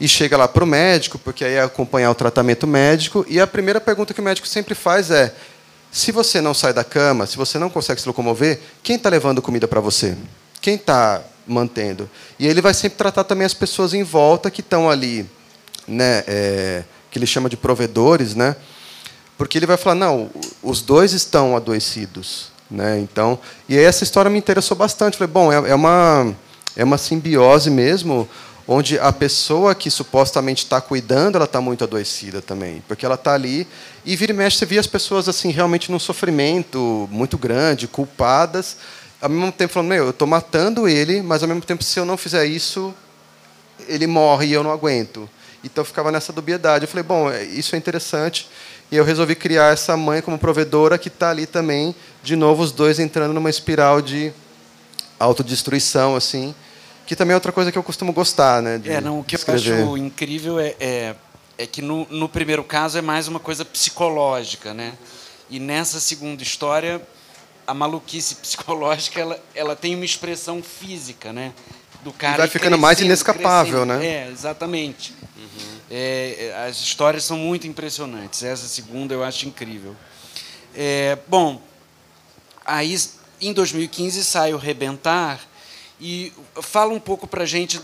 B: e chega lá para o médico, porque aí é acompanhar o tratamento médico. E a primeira pergunta que o médico sempre faz é: se você não sai da cama, se você não consegue se locomover, quem está levando comida para você? Quem está mantendo? E ele vai sempre tratar também as pessoas em volta que estão ali, né, é, que ele chama de provedores, né? Porque ele vai falar, não, os dois estão adoecidos, né? Então, e aí essa história me interessou bastante. Falei, bom, é, é uma é uma simbiose mesmo, onde a pessoa que supostamente está cuidando, ela está muito adoecida também, porque ela está ali e vira e mexe você vê as pessoas assim realmente num sofrimento muito grande, culpadas, ao mesmo tempo falando, meu, eu estou matando ele, mas ao mesmo tempo se eu não fizer isso, ele morre e eu não aguento. Então eu ficava nessa dubiedade. Eu falei, bom, é, isso é interessante. E eu resolvi criar essa mãe como provedora que está ali também, de novo, os dois entrando numa espiral de autodestruição, assim, que também é outra coisa que eu costumo gostar, né?
A: é, não, o que escrever. eu acho incrível é, é, é que no, no, primeiro caso é mais uma coisa psicológica, né? E nessa segunda história, a maluquice psicológica ela, ela tem uma expressão física, né?
B: Do cara. E vai ficando mais inescapável,
A: crescendo.
B: né?
A: É, exatamente. Uhum. É, as histórias são muito impressionantes. Essa segunda eu acho incrível. É, bom, aí em 2015 sai o Rebentar e fala um pouco para a gente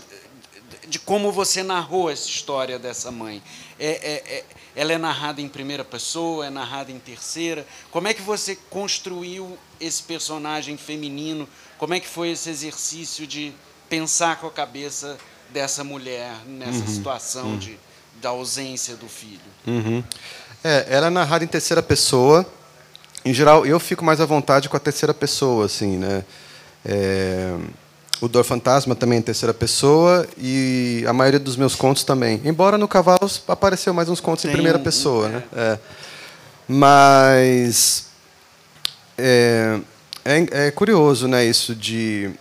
A: de como você narrou essa história dessa mãe. É, é, é, ela é narrada em primeira pessoa, é narrada em terceira. Como é que você construiu esse personagem feminino? Como é que foi esse exercício de pensar com a cabeça dessa mulher nessa uhum, situação uhum. De, da ausência do filho?
B: Uhum. É, ela é narrada em terceira pessoa. Em geral, eu fico mais à vontade com a terceira pessoa, assim, né? É o Dor Fantasma também em terceira pessoa e a maioria dos meus contos também. Embora no Cavalos apareceu mais uns contos Tem em primeira pessoa, né? É. Mas é, é, é, curioso, né? Isso de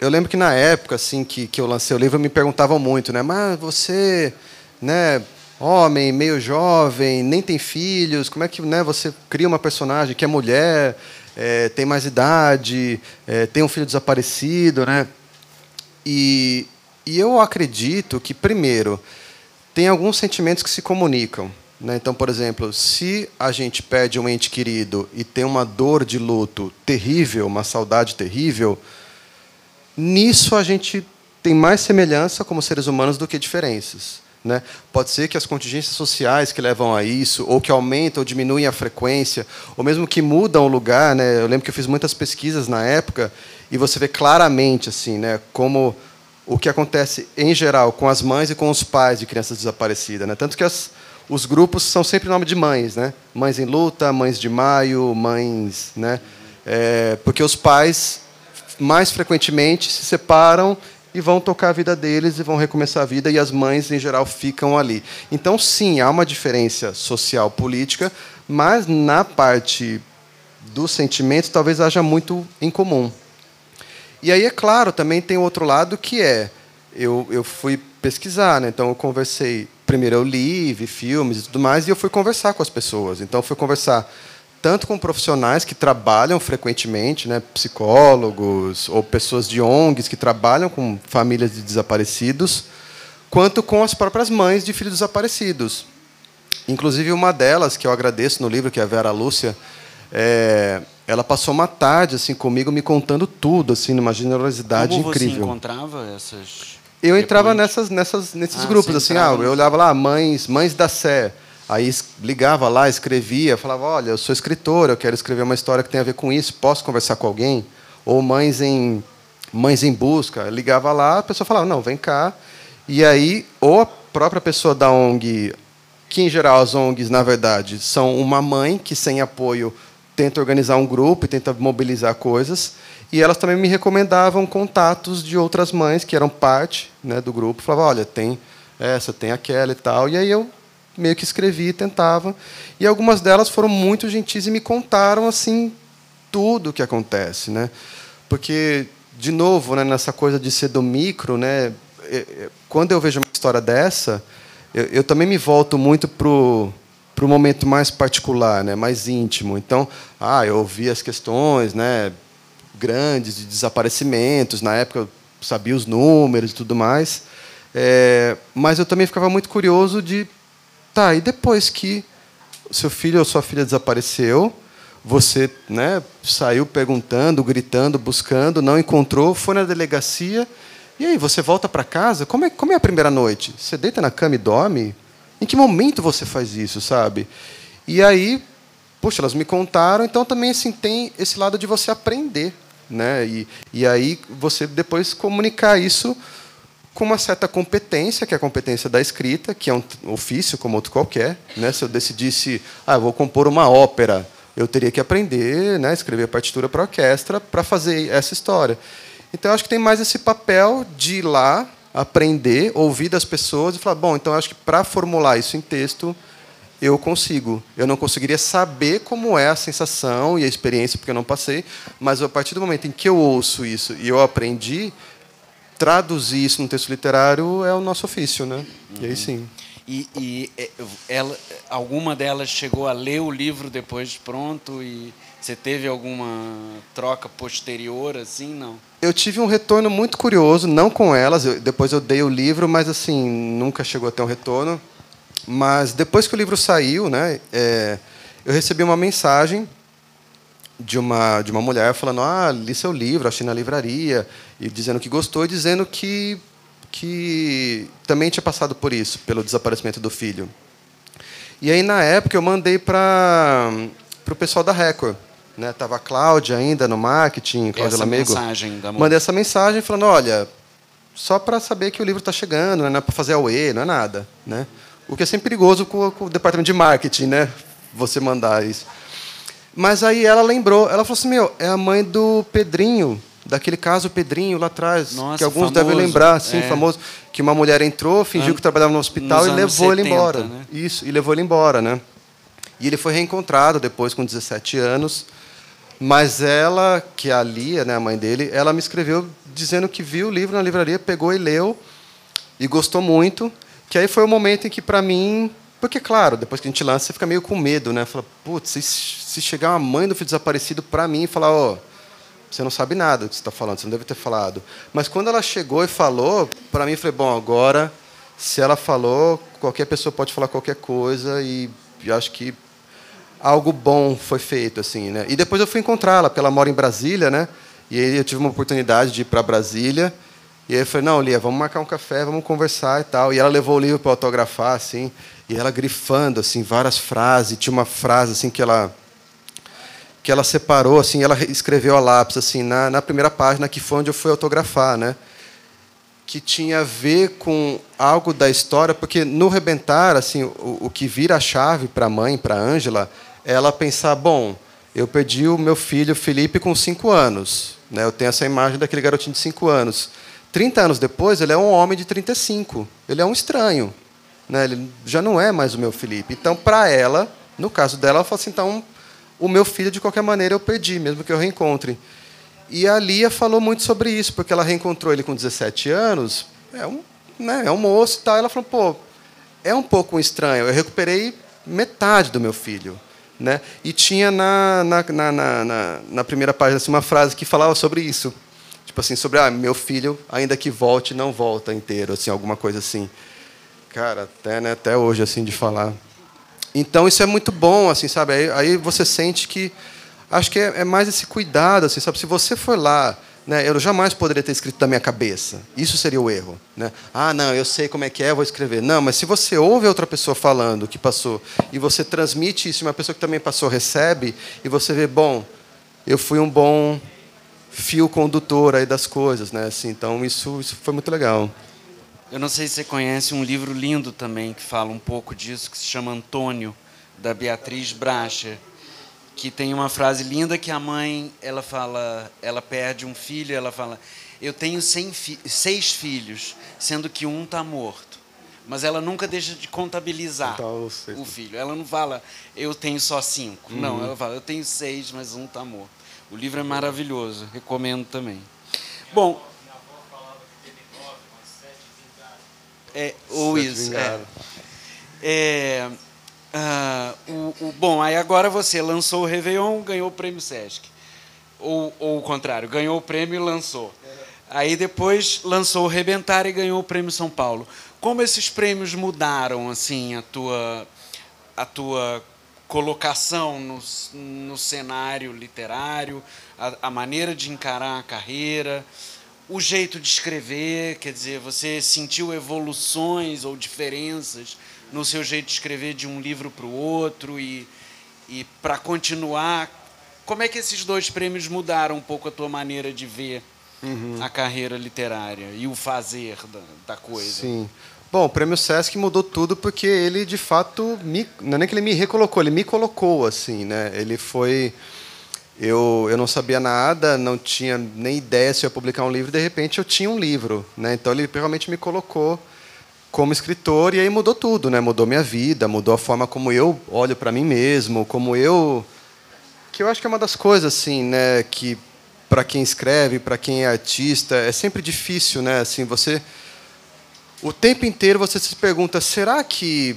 B: eu lembro que na época assim que, que eu lancei o livro me perguntavam muito, né? Mas você, né? Homem, meio jovem, nem tem filhos. Como é que, né? Você cria uma personagem que é mulher? é, tem mais idade, é, tem um filho desaparecido, né? E, e eu acredito que, primeiro, tem alguns sentimentos que se comunicam. Né? Então, por exemplo, se a gente perde um ente querido e tem uma dor de luto terrível, uma saudade terrível, nisso a gente tem mais semelhança como seres humanos do que diferenças. Né? Pode ser que as contingências sociais que levam a isso, ou que aumentam ou diminuem a frequência, ou mesmo que mudam o lugar. Né? Eu lembro que eu fiz muitas pesquisas na época e você vê claramente assim, né, como o que acontece em geral com as mães e com os pais de crianças desaparecidas. Né? Tanto que as, os grupos são sempre nome de mães, né? Mães em luta, mães de maio, mães, né? É, porque os pais mais frequentemente se separam e vão tocar a vida deles e vão recomeçar a vida e as mães em geral ficam ali. Então sim, há uma diferença social política, mas na parte do sentimento talvez haja muito em comum. E aí é claro, também tem outro lado que é eu, eu fui pesquisar, né? então eu conversei. Primeiro eu li, vi filmes e tudo mais, e eu fui conversar com as pessoas. Então eu fui conversar tanto com profissionais que trabalham frequentemente, né, psicólogos ou pessoas de ONGs que trabalham com famílias de desaparecidos, quanto com as próprias mães de filhos desaparecidos. Inclusive uma delas, que eu agradeço no livro, que é a Vera Lúcia, é, ela passou uma tarde assim comigo me contando tudo, assim, numa generosidade
A: Como
B: incrível.
A: Como você encontrava essas?
B: Eu entrava nessas, nessas, nesses ah, grupos, assim, ah, eu olhava lá, mães, mães da Sé, Aí ligava lá, escrevia, falava: Olha, eu sou escritor, eu quero escrever uma história que tem a ver com isso, posso conversar com alguém? Ou mães em, mães em busca. Ligava lá, a pessoa falava: Não, vem cá. E aí, ou a própria pessoa da ONG, que em geral as ONGs, na verdade, são uma mãe que, sem apoio, tenta organizar um grupo e tenta mobilizar coisas. E elas também me recomendavam contatos de outras mães que eram parte né, do grupo. Falavam: Olha, tem essa, tem aquela e tal. E aí eu meio que escrevi e tentava. E algumas delas foram muito gentis e me contaram assim tudo o que acontece, né? Porque de novo, né, nessa coisa de ser do micro, né, é, é, quando eu vejo uma história dessa, eu, eu também me volto muito pro para o momento mais particular, né, mais íntimo. Então, ah, eu ouvi as questões, né, grandes de desaparecimentos. Na época, eu sabia os números e tudo mais. É, mas eu também ficava muito curioso de Tá, e depois que seu filho ou sua filha desapareceu, você né, saiu perguntando, gritando, buscando, não encontrou, foi na delegacia. E aí, você volta para casa? Como é, como é a primeira noite? Você deita na cama e dorme? Em que momento você faz isso, sabe? E aí, poxa, elas me contaram, então também assim, tem esse lado de você aprender. Né? E, e aí você depois comunicar isso com uma certa competência, que é a competência da escrita, que é um ofício como outro qualquer. Né? Se eu decidisse, ah, vou compor uma ópera, eu teria que aprender, né, escrever a partitura para orquestra para fazer essa história. Então, eu acho que tem mais esse papel de ir lá, aprender, ouvir das pessoas e falar: bom, então eu acho que para formular isso em texto, eu consigo. Eu não conseguiria saber como é a sensação e a experiência, porque eu não passei, mas a partir do momento em que eu ouço isso e eu aprendi, traduzir isso no texto literário é o nosso ofício, né? Uhum. E aí sim.
A: E, e é, ela, alguma delas chegou a ler o livro depois pronto e você teve alguma troca posterior assim, não?
B: Eu tive um retorno muito curioso, não com elas. Eu, depois eu dei o livro, mas assim nunca chegou a ter um retorno. Mas depois que o livro saiu, né, é, eu recebi uma mensagem de uma de uma mulher falando: "Ah, li seu livro, achei na livraria", e dizendo que gostou e dizendo que que também tinha passado por isso, pelo desaparecimento do filho. E aí, na época, eu mandei para o pessoal da Record. Né? Tava a Cláudia ainda no marketing, Cláudia essa Lamego. Mensagem da Mandei essa mensagem falando, olha, só para saber que o livro está chegando, não é para fazer a UE, não é nada. Né? O que é sempre perigoso com, com, o departamento de marketing, né? você mandar isso. Mas aí ela lembrou, ela falou assim, meu, é a mãe do Pedrinho, daquele caso Pedrinho lá atrás,
A: Nossa,
B: que alguns
A: famoso,
B: devem lembrar, sim, é. famoso, que uma mulher entrou, fingiu An que trabalhava no hospital e levou 70, ele embora. Né? Isso, e levou ele embora, né? E ele foi reencontrado depois com 17 anos, mas ela, que é a Lia, né, a mãe dele, ela me escreveu dizendo que viu o livro na livraria, pegou e leu e gostou muito, que aí foi o momento em que para mim porque, claro, depois que a gente lança, você fica meio com medo, né? Fala, putz, se, se chegar uma mãe do filho desaparecido para mim e falar, ó, oh, você não sabe nada do que você está falando, você não deve ter falado. Mas quando ela chegou e falou, para mim, eu falei, bom, agora, se ela falou, qualquer pessoa pode falar qualquer coisa e eu acho que algo bom foi feito, assim, né? E depois eu fui encontrá-la, porque ela mora em Brasília, né? E aí eu tive uma oportunidade de ir para Brasília. E aí eu falei, não, Lia, vamos marcar um café, vamos conversar e tal. E ela levou o livro para autografar, assim, e ela grifando, assim, várias frases. Tinha uma frase, assim, que ela que ela separou, assim, ela escreveu a lápis, assim, na, na primeira página, que foi onde eu fui autografar, né? que tinha a ver com algo da história, porque no rebentar, assim, o, o que vira a chave para a mãe, para a Ângela, é ela pensar, bom, eu perdi o meu filho Felipe com cinco anos, né? Eu tenho essa imagem daquele garotinho de cinco anos. 30 anos depois, ele é um homem de 35. Ele é um estranho, né? Ele já não é mais o meu Felipe. Então, para ela, no caso dela, ela falou assim, então o meu filho, de qualquer maneira, eu perdi, mesmo que eu reencontre. E a Lia falou muito sobre isso, porque ela reencontrou ele com 17 anos, é um, né, é um moço e tal. Ela falou, pô, é um pouco estranho, eu recuperei metade do meu filho. Né? E tinha na, na, na, na, na primeira página assim, uma frase que falava sobre isso. Tipo assim, sobre, ah, meu filho, ainda que volte, não volta inteiro, assim, alguma coisa assim. Cara, até, né, até hoje, assim, de falar. Então isso é muito bom, assim, sabe? Aí, aí você sente que acho que é, é, mais esse cuidado, assim, sabe? Se você for lá, né, eu jamais poderia ter escrito da minha cabeça. Isso seria o erro, né? Ah, não, eu sei como é que é, vou escrever. Não, mas se você ouve outra pessoa falando que passou e você transmite isso, uma pessoa que também passou recebe e você vê, bom, eu fui um bom fio condutor aí das coisas, né? Assim, então isso, isso foi muito legal.
A: Eu não sei se você conhece um livro lindo também que fala um pouco disso, que se chama Antônio, da Beatriz Bracha, que tem uma frase linda que a mãe, ela fala, ela perde um filho, ela fala: "Eu tenho fi seis filhos, sendo que um está morto". Mas ela nunca deixa de contabilizar então, o filho. Ela não fala: "Eu tenho só cinco". Uhum. Não, ela fala: "Eu tenho seis, mas um está morto". O livro é maravilhoso, recomendo também. Bom, É, ou isso. É. é uh, o, o, bom, aí agora você lançou o Réveillon, ganhou o prêmio Sesc. Ou, ou o contrário, ganhou o prêmio e lançou. Aí depois lançou o Rebentar e ganhou o prêmio São Paulo. Como esses prêmios mudaram assim a tua a tua colocação no, no cenário literário, a, a maneira de encarar a carreira, o jeito de escrever, quer dizer, você sentiu evoluções ou diferenças no seu jeito de escrever de um livro para o outro e, e para continuar, como é que esses dois prêmios mudaram um pouco a tua maneira de ver uhum. a carreira literária e o fazer da, da coisa?
B: Sim. Bom, o Prêmio Sesc mudou tudo porque ele, de fato, me, não é nem que ele me recolocou, ele me colocou, assim, né? Ele foi... Eu, eu não sabia nada, não tinha nem ideia se eu ia publicar um livro, de repente eu tinha um livro, né? Então ele realmente me colocou como escritor e aí mudou tudo, né? Mudou minha vida, mudou a forma como eu olho para mim mesmo, como eu que eu acho que é uma das coisas assim, né, que para quem escreve, para quem é artista, é sempre difícil, né? Assim, você o tempo inteiro você se pergunta: será que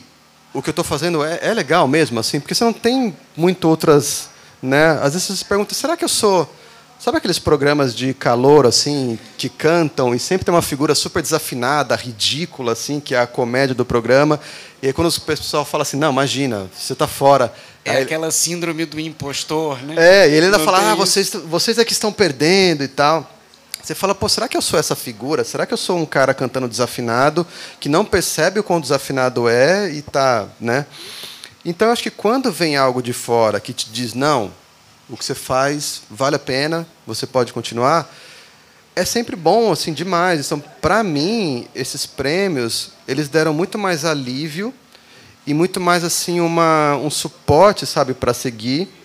B: o que eu estou fazendo é, é, legal mesmo? assim Porque você não tem muito outras. Né? Às vezes você se pergunta: será que eu sou. Sabe aqueles programas de calor assim que cantam e sempre tem uma figura super desafinada, ridícula assim, que é a comédia do programa. E aí quando o pessoal fala assim: "Não, imagina, você está fora".
A: É aí, aquela síndrome do impostor, né?
B: É, e ele ainda não fala: "Ah, vocês vocês é que estão perdendo" e tal. Você fala, pô, será que eu sou essa figura? Será que eu sou um cara cantando desafinado que não percebe o quão desafinado é e tá, né? Então, eu acho que quando vem algo de fora que te diz não, o que você faz vale a pena, você pode continuar, é sempre bom, assim, demais. Então, para mim, esses prêmios, eles deram muito mais alívio e muito mais assim uma um suporte, sabe, para seguir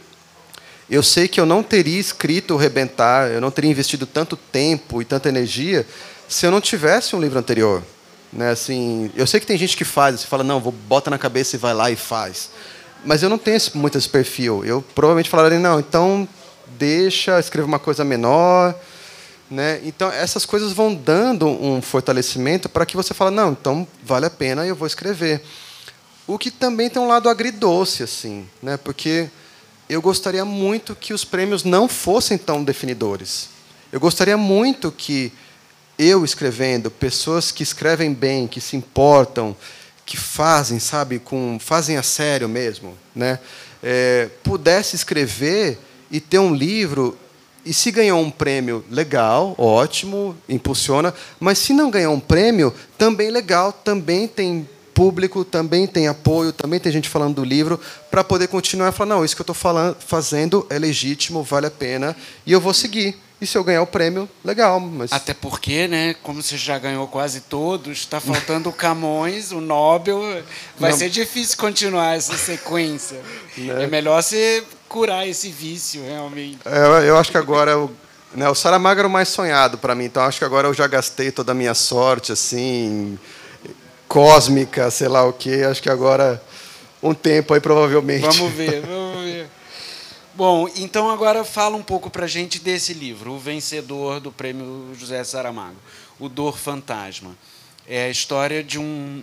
B: eu sei que eu não teria escrito o Rebentar, eu não teria investido tanto tempo e tanta energia se eu não tivesse um livro anterior. Né? Assim, eu sei que tem gente que faz, você fala, não, vou bota na cabeça e vai lá e faz. Mas eu não tenho muito esse perfil. Eu provavelmente falaria, não, então deixa, escreva uma coisa menor. Né? Então, essas coisas vão dando um fortalecimento para que você fale, não, então vale a pena, eu vou escrever. O que também tem um lado agridoce, assim, né? porque eu gostaria muito que os prêmios não fossem tão definidores. Eu gostaria muito que eu escrevendo, pessoas que escrevem bem, que se importam, que fazem, sabe, com fazem a sério mesmo, né, é, pudesse escrever e ter um livro e se ganhou um prêmio, legal, ótimo, impulsiona, mas se não ganhou um prêmio, também legal, também tem público, também tem apoio, também tem gente falando do livro, para poder continuar e falar: não, isso que eu estou fazendo é legítimo, vale a pena, e eu vou seguir. E se eu ganhar o prêmio, legal. Mas...
A: Até porque, né, como você já ganhou quase todos, está faltando o Camões, o Nobel. Vai Não. ser difícil continuar essa sequência. Né? É melhor você curar esse vício, realmente.
B: É, eu, eu acho que agora. O, né, o Saramago era o mais sonhado para mim, então acho que agora eu já gastei toda a minha sorte, assim cósmica, sei lá o quê. Acho que agora um tempo aí provavelmente.
A: Vamos ver, vamos ver. Bom, então agora fala um pouco para a gente desse livro, o vencedor do prêmio José Saramago, O Dor Fantasma. É a história de um,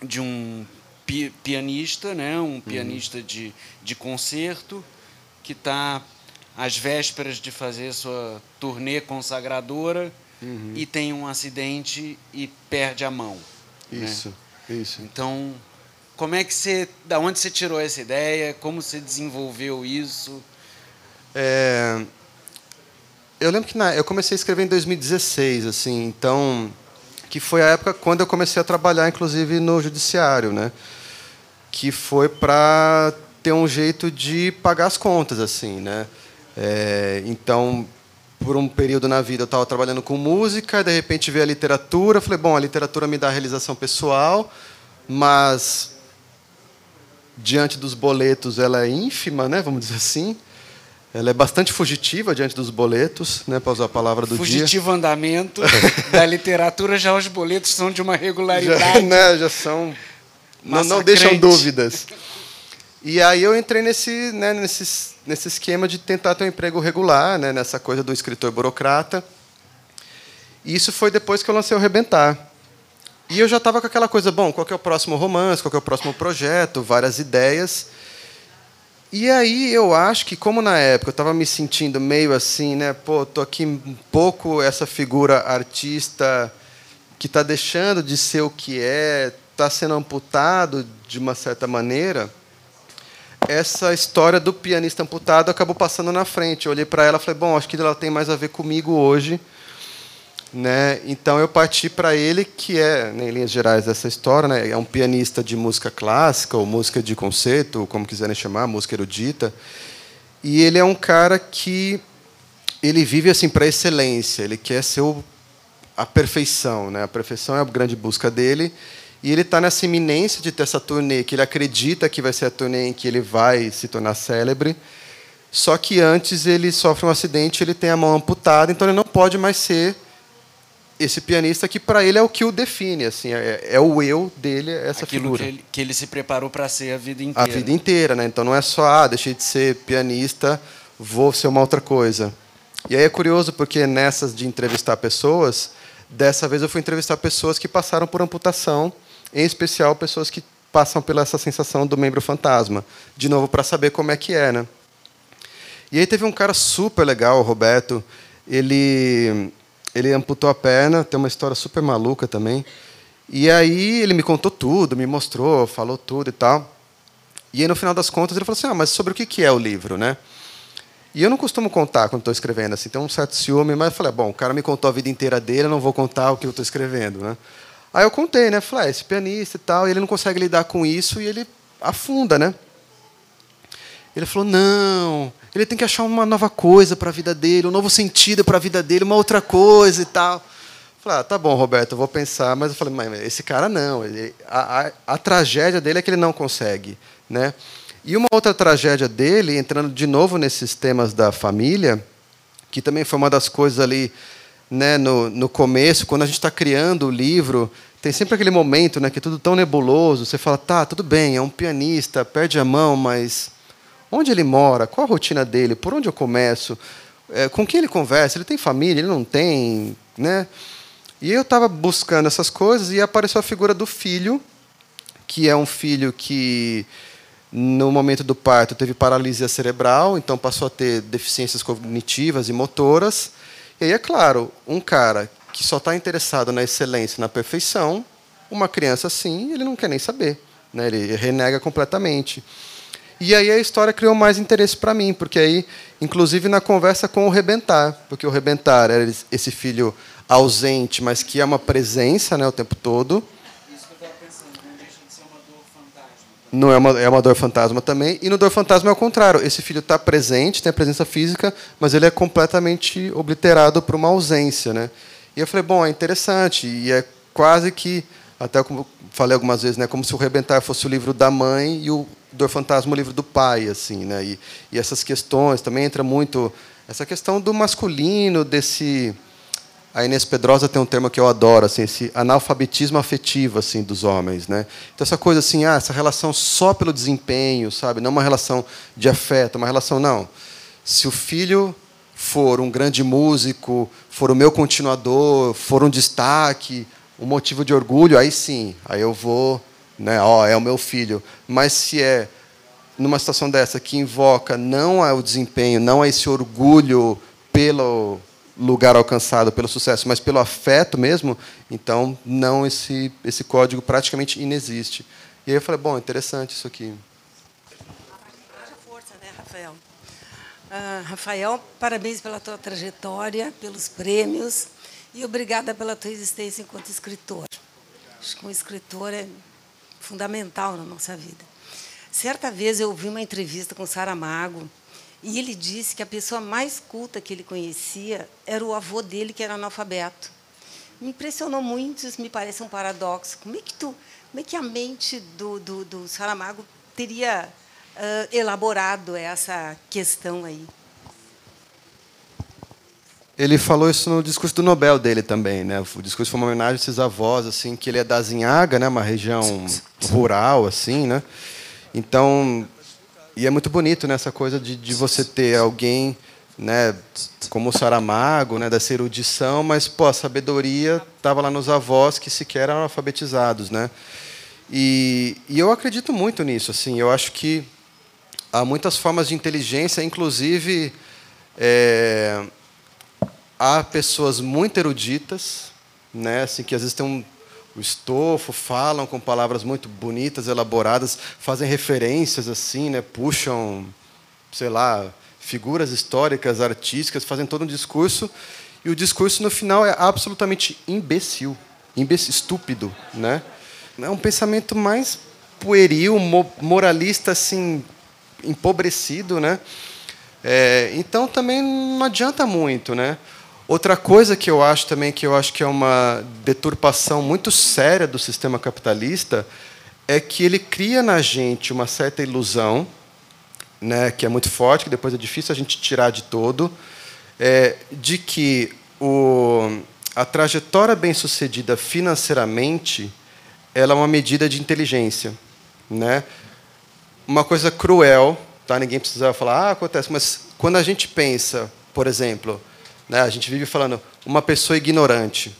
A: de um pi pianista, né? um uhum. pianista uhum. de, de concerto, que está às vésperas de fazer sua turnê consagradora uhum. e tem um acidente e perde a mão.
B: Né? Isso, né? isso.
A: Então, como é que você, da onde você tirou essa ideia? Como você desenvolveu isso?
B: É, eu lembro que na, eu comecei a escrever em 2016, assim, então que foi a época quando eu comecei a trabalhar, inclusive no judiciário, né? Que foi para ter um jeito de pagar as contas, assim, né? É, então por um período na vida eu estava trabalhando com música, de repente veio a literatura, falei, bom, a literatura me dá realização pessoal, mas diante dos boletos ela é ínfima, né, vamos dizer assim. Ela é bastante fugitiva diante dos boletos, né, para usar a palavra do
A: Fugitivo
B: dia.
A: Fugitivo andamento da literatura, já os boletos são de uma regularidade.
B: Já, né, já são não, não deixam dúvidas. E aí eu entrei nesse, né, nesse, nesse esquema de tentar ter um emprego regular, né, nessa coisa do escritor burocrata. E isso foi depois que eu lancei o Rebentar. E eu já estava com aquela coisa, bom, qual é o próximo romance, qual é o próximo projeto, várias ideias. E aí eu acho que, como na época eu estava me sentindo meio assim, né, pô, tô aqui um pouco essa figura artista que está deixando de ser o que é, está sendo amputado de uma certa maneira essa história do pianista amputado acabou passando na frente. Eu olhei para ela e falei, bom, acho que ela tem mais a ver comigo hoje. Né? Então eu parti para ele, que é, né, em linhas gerais, essa história. Né? É um pianista de música clássica, ou música de concerto, como quiserem chamar, música erudita. E ele é um cara que ele vive assim para excelência. Ele quer ser o, a perfeição. Né? A perfeição é a grande busca dele. E ele está nessa iminência de ter essa turnê, que ele acredita que vai ser a turnê em que ele vai se tornar célebre. Só que antes ele sofre um acidente, ele tem a mão amputada, então ele não pode mais ser esse pianista que para ele é o que o define, assim, é, é o eu dele, é essa
A: Aquilo
B: figura.
A: Que ele, que ele se preparou para ser a vida inteira.
B: A vida inteira, né? Então não é só, ah, deixei de ser pianista, vou ser uma outra coisa. E aí é curioso porque nessas de entrevistar pessoas, dessa vez eu fui entrevistar pessoas que passaram por amputação em especial pessoas que passam pela essa sensação do membro fantasma, de novo para saber como é que é, né? E aí teve um cara super legal, o Roberto, ele ele amputou a perna, tem uma história super maluca também. E aí ele me contou tudo, me mostrou, falou tudo e tal. E aí no final das contas ele falou assim: "Ah, mas sobre o que é o livro, né?" E eu não costumo contar quando estou escrevendo assim, tem um certo ciúme, mas eu falei: "Bom, o cara me contou a vida inteira dele, eu não vou contar o que eu estou escrevendo, né?" Aí eu contei, né? Falei, ah, esse pianista e tal, e ele não consegue lidar com isso e ele afunda, né? Ele falou, não, ele tem que achar uma nova coisa para a vida dele, um novo sentido para a vida dele, uma outra coisa e tal. Falei, ah, tá bom, Roberto, eu vou pensar. Mas eu falei, mas esse cara não. Ele, a, a, a, tragédia dele é que ele não consegue. Né? E uma outra tragédia dele, entrando de novo nesses temas da família, que também foi uma das coisas ali né, no, no começo, quando a gente está criando o livro, tem sempre aquele momento né, que é tudo tão nebuloso. Você fala, tá, tudo bem, é um pianista, perde a mão, mas onde ele mora? Qual a rotina dele? Por onde eu começo? É, com quem ele conversa? Ele tem família? Ele não tem? Né? E eu estava buscando essas coisas e apareceu a figura do filho, que é um filho que no momento do parto teve paralisia cerebral, então passou a ter deficiências cognitivas e motoras. E aí, é claro, um cara que só está interessado na excelência, na perfeição, uma criança assim, ele não quer nem saber. Né? Ele renega completamente. E aí a história criou mais interesse para mim, porque aí, inclusive na conversa com o Rebentar, porque o Rebentar era esse filho ausente, mas que é uma presença né, o tempo todo. Não é uma, é uma dor fantasma também. E no dor fantasma é o contrário. Esse filho está presente, tem a presença física, mas ele é completamente obliterado por uma ausência. Né? E eu falei, bom, é interessante. E é quase que, até como falei algumas vezes, né, como se o Rebentar fosse o livro da mãe e o Dor Fantasma o livro do pai. assim, né? E, e essas questões também entra muito essa questão do masculino, desse a Inês Pedrosa tem um termo que eu adoro, assim, esse analfabetismo afetivo assim dos homens, né? Então essa coisa assim, ah, essa relação só pelo desempenho, sabe? Não uma relação de afeto, uma relação não. Se o filho for um grande músico, for o meu continuador, for um destaque, um motivo de orgulho, aí sim, aí eu vou, né? Ó, oh, é o meu filho. Mas se é numa situação dessa que invoca não é o desempenho, não é esse orgulho pelo lugar alcançado pelo sucesso, mas pelo afeto mesmo, então não esse esse código praticamente inexiste. E aí eu falei, bom, interessante isso aqui.
C: Força, né, Rafael? Uh, Rafael, parabéns pela tua trajetória, pelos prêmios e obrigada pela tua existência enquanto escritor. Acho que um escritor é fundamental na nossa vida. Certa vez eu ouvi uma entrevista com Saramago, e ele disse que a pessoa mais culta que ele conhecia era o avô dele, que era analfabeto. Me impressionou muito, isso me parece um paradoxo. Como é que, tu, como é que a mente do, do, do Saramago teria uh, elaborado essa questão aí?
B: Ele falou isso no discurso do Nobel dele também, né? O discurso foi uma homenagem a esses avós, assim, que ele é da Zinhaga, né? Uma região rural, assim, né? Então e é muito bonito nessa né, coisa de, de você ter alguém né, como o Saramago, né, dessa erudição, mas pô, a sabedoria estava lá nos avós que sequer eram alfabetizados, né? E, e, eu acredito muito nisso, assim. Eu acho que há muitas formas de inteligência, inclusive é, há pessoas muito eruditas, né, assim, que às vezes têm um, o estofo, falam com palavras muito bonitas, elaboradas, fazem referências assim, né? puxam, sei lá, figuras históricas, artísticas, fazem todo um discurso, e o discurso no final é absolutamente imbecil, imbecil estúpido, né? É um pensamento mais pueril, moralista assim, empobrecido, né? É, então também não adianta muito, né? Outra coisa que eu acho também que eu acho que é uma deturpação muito séria do sistema capitalista é que ele cria na gente uma certa ilusão, né, que é muito forte, que depois é difícil a gente tirar de todo, é, de que o, a trajetória bem-sucedida financeiramente ela é uma medida de inteligência, né? Uma coisa cruel, tá? Ninguém precisa falar, ah, acontece, mas quando a gente pensa, por exemplo, né? A gente vive falando uma pessoa ignorante.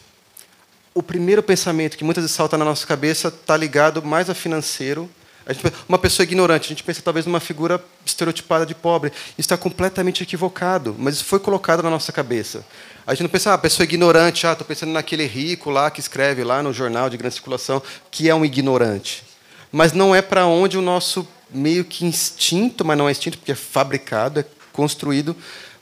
B: O primeiro pensamento que muitas vezes salta na nossa cabeça está ligado mais a financeiro. A gente, uma pessoa ignorante, a gente pensa talvez numa figura estereotipada de pobre. Isso está completamente equivocado, mas isso foi colocado na nossa cabeça. A gente não pensa, ah, pessoa ignorante, ah, estou pensando naquele rico lá que escreve lá no jornal de grande circulação, que é um ignorante. Mas não é para onde o nosso meio que instinto, mas não é instinto porque é fabricado, é construído,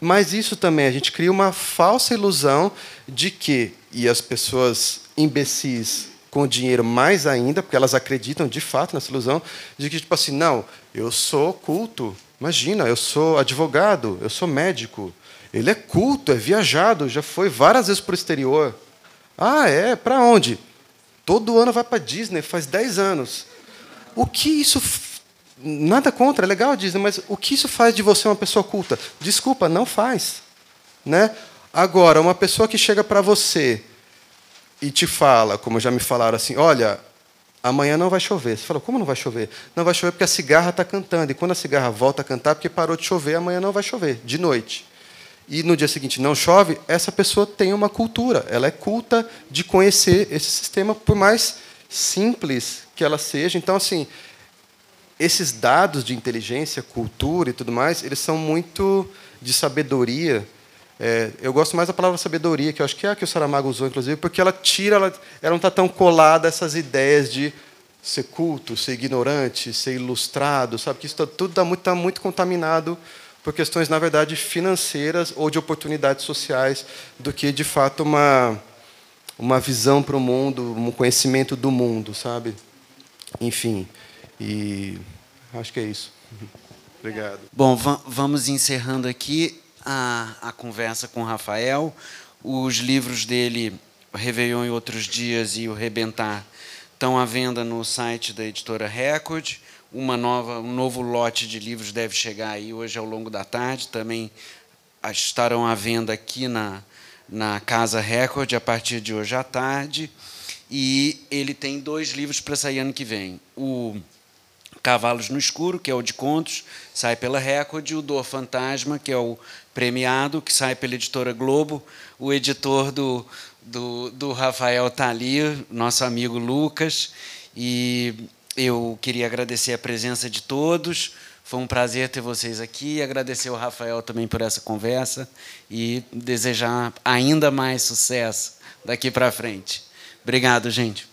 B: mas isso também, a gente cria uma falsa ilusão de que, e as pessoas imbecis com dinheiro mais ainda, porque elas acreditam de fato nessa ilusão, de que, tipo assim, não, eu sou culto, imagina, eu sou advogado, eu sou médico, ele é culto, é viajado, já foi várias vezes para o exterior. Ah, é? Para onde? Todo ano vai para Disney, faz 10 anos. O que isso nada contra, é legal Disney, mas o que isso faz de você uma pessoa culta? Desculpa, não faz. Né? Agora, uma pessoa que chega para você e te fala, como já me falaram assim, olha, amanhã não vai chover. Você fala, como não vai chover? Não vai chover porque a cigarra está cantando. E quando a cigarra volta a cantar, porque parou de chover, amanhã não vai chover, de noite. E no dia seguinte não chove, essa pessoa tem uma cultura. Ela é culta de conhecer esse sistema, por mais simples que ela seja. Então, assim, esses dados de inteligência, cultura e tudo mais, eles são muito de sabedoria. É, eu gosto mais da palavra sabedoria, que eu acho que é a que o Saramago usou, inclusive, porque ela tira, ela, ela não está tão colada essas ideias de ser culto, ser ignorante, ser ilustrado, sabe? Que isso tá, tudo está muito, tá muito contaminado por questões, na verdade, financeiras ou de oportunidades sociais, do que, de fato, uma, uma visão para o mundo, um conhecimento do mundo, sabe? Enfim. E acho que é isso. Obrigado.
A: Bom, vamos encerrando aqui a, a conversa com o Rafael. Os livros dele, Réveillon e Outros Dias e O Rebentar, estão à venda no site da editora Record. Uma nova, um novo lote de livros deve chegar aí hoje ao longo da tarde. Também estarão à venda aqui na, na Casa Record a partir de hoje à tarde. E ele tem dois livros para sair ano que vem. O Cavalos no Escuro, que é o de contos, sai pela Record, o Dor Fantasma, que é o premiado, que sai pela editora Globo. O editor do, do, do Rafael ali, nosso amigo Lucas. E eu queria agradecer a presença de todos. Foi um prazer ter vocês aqui. Agradecer ao Rafael também por essa conversa e desejar ainda mais sucesso daqui para frente. Obrigado, gente.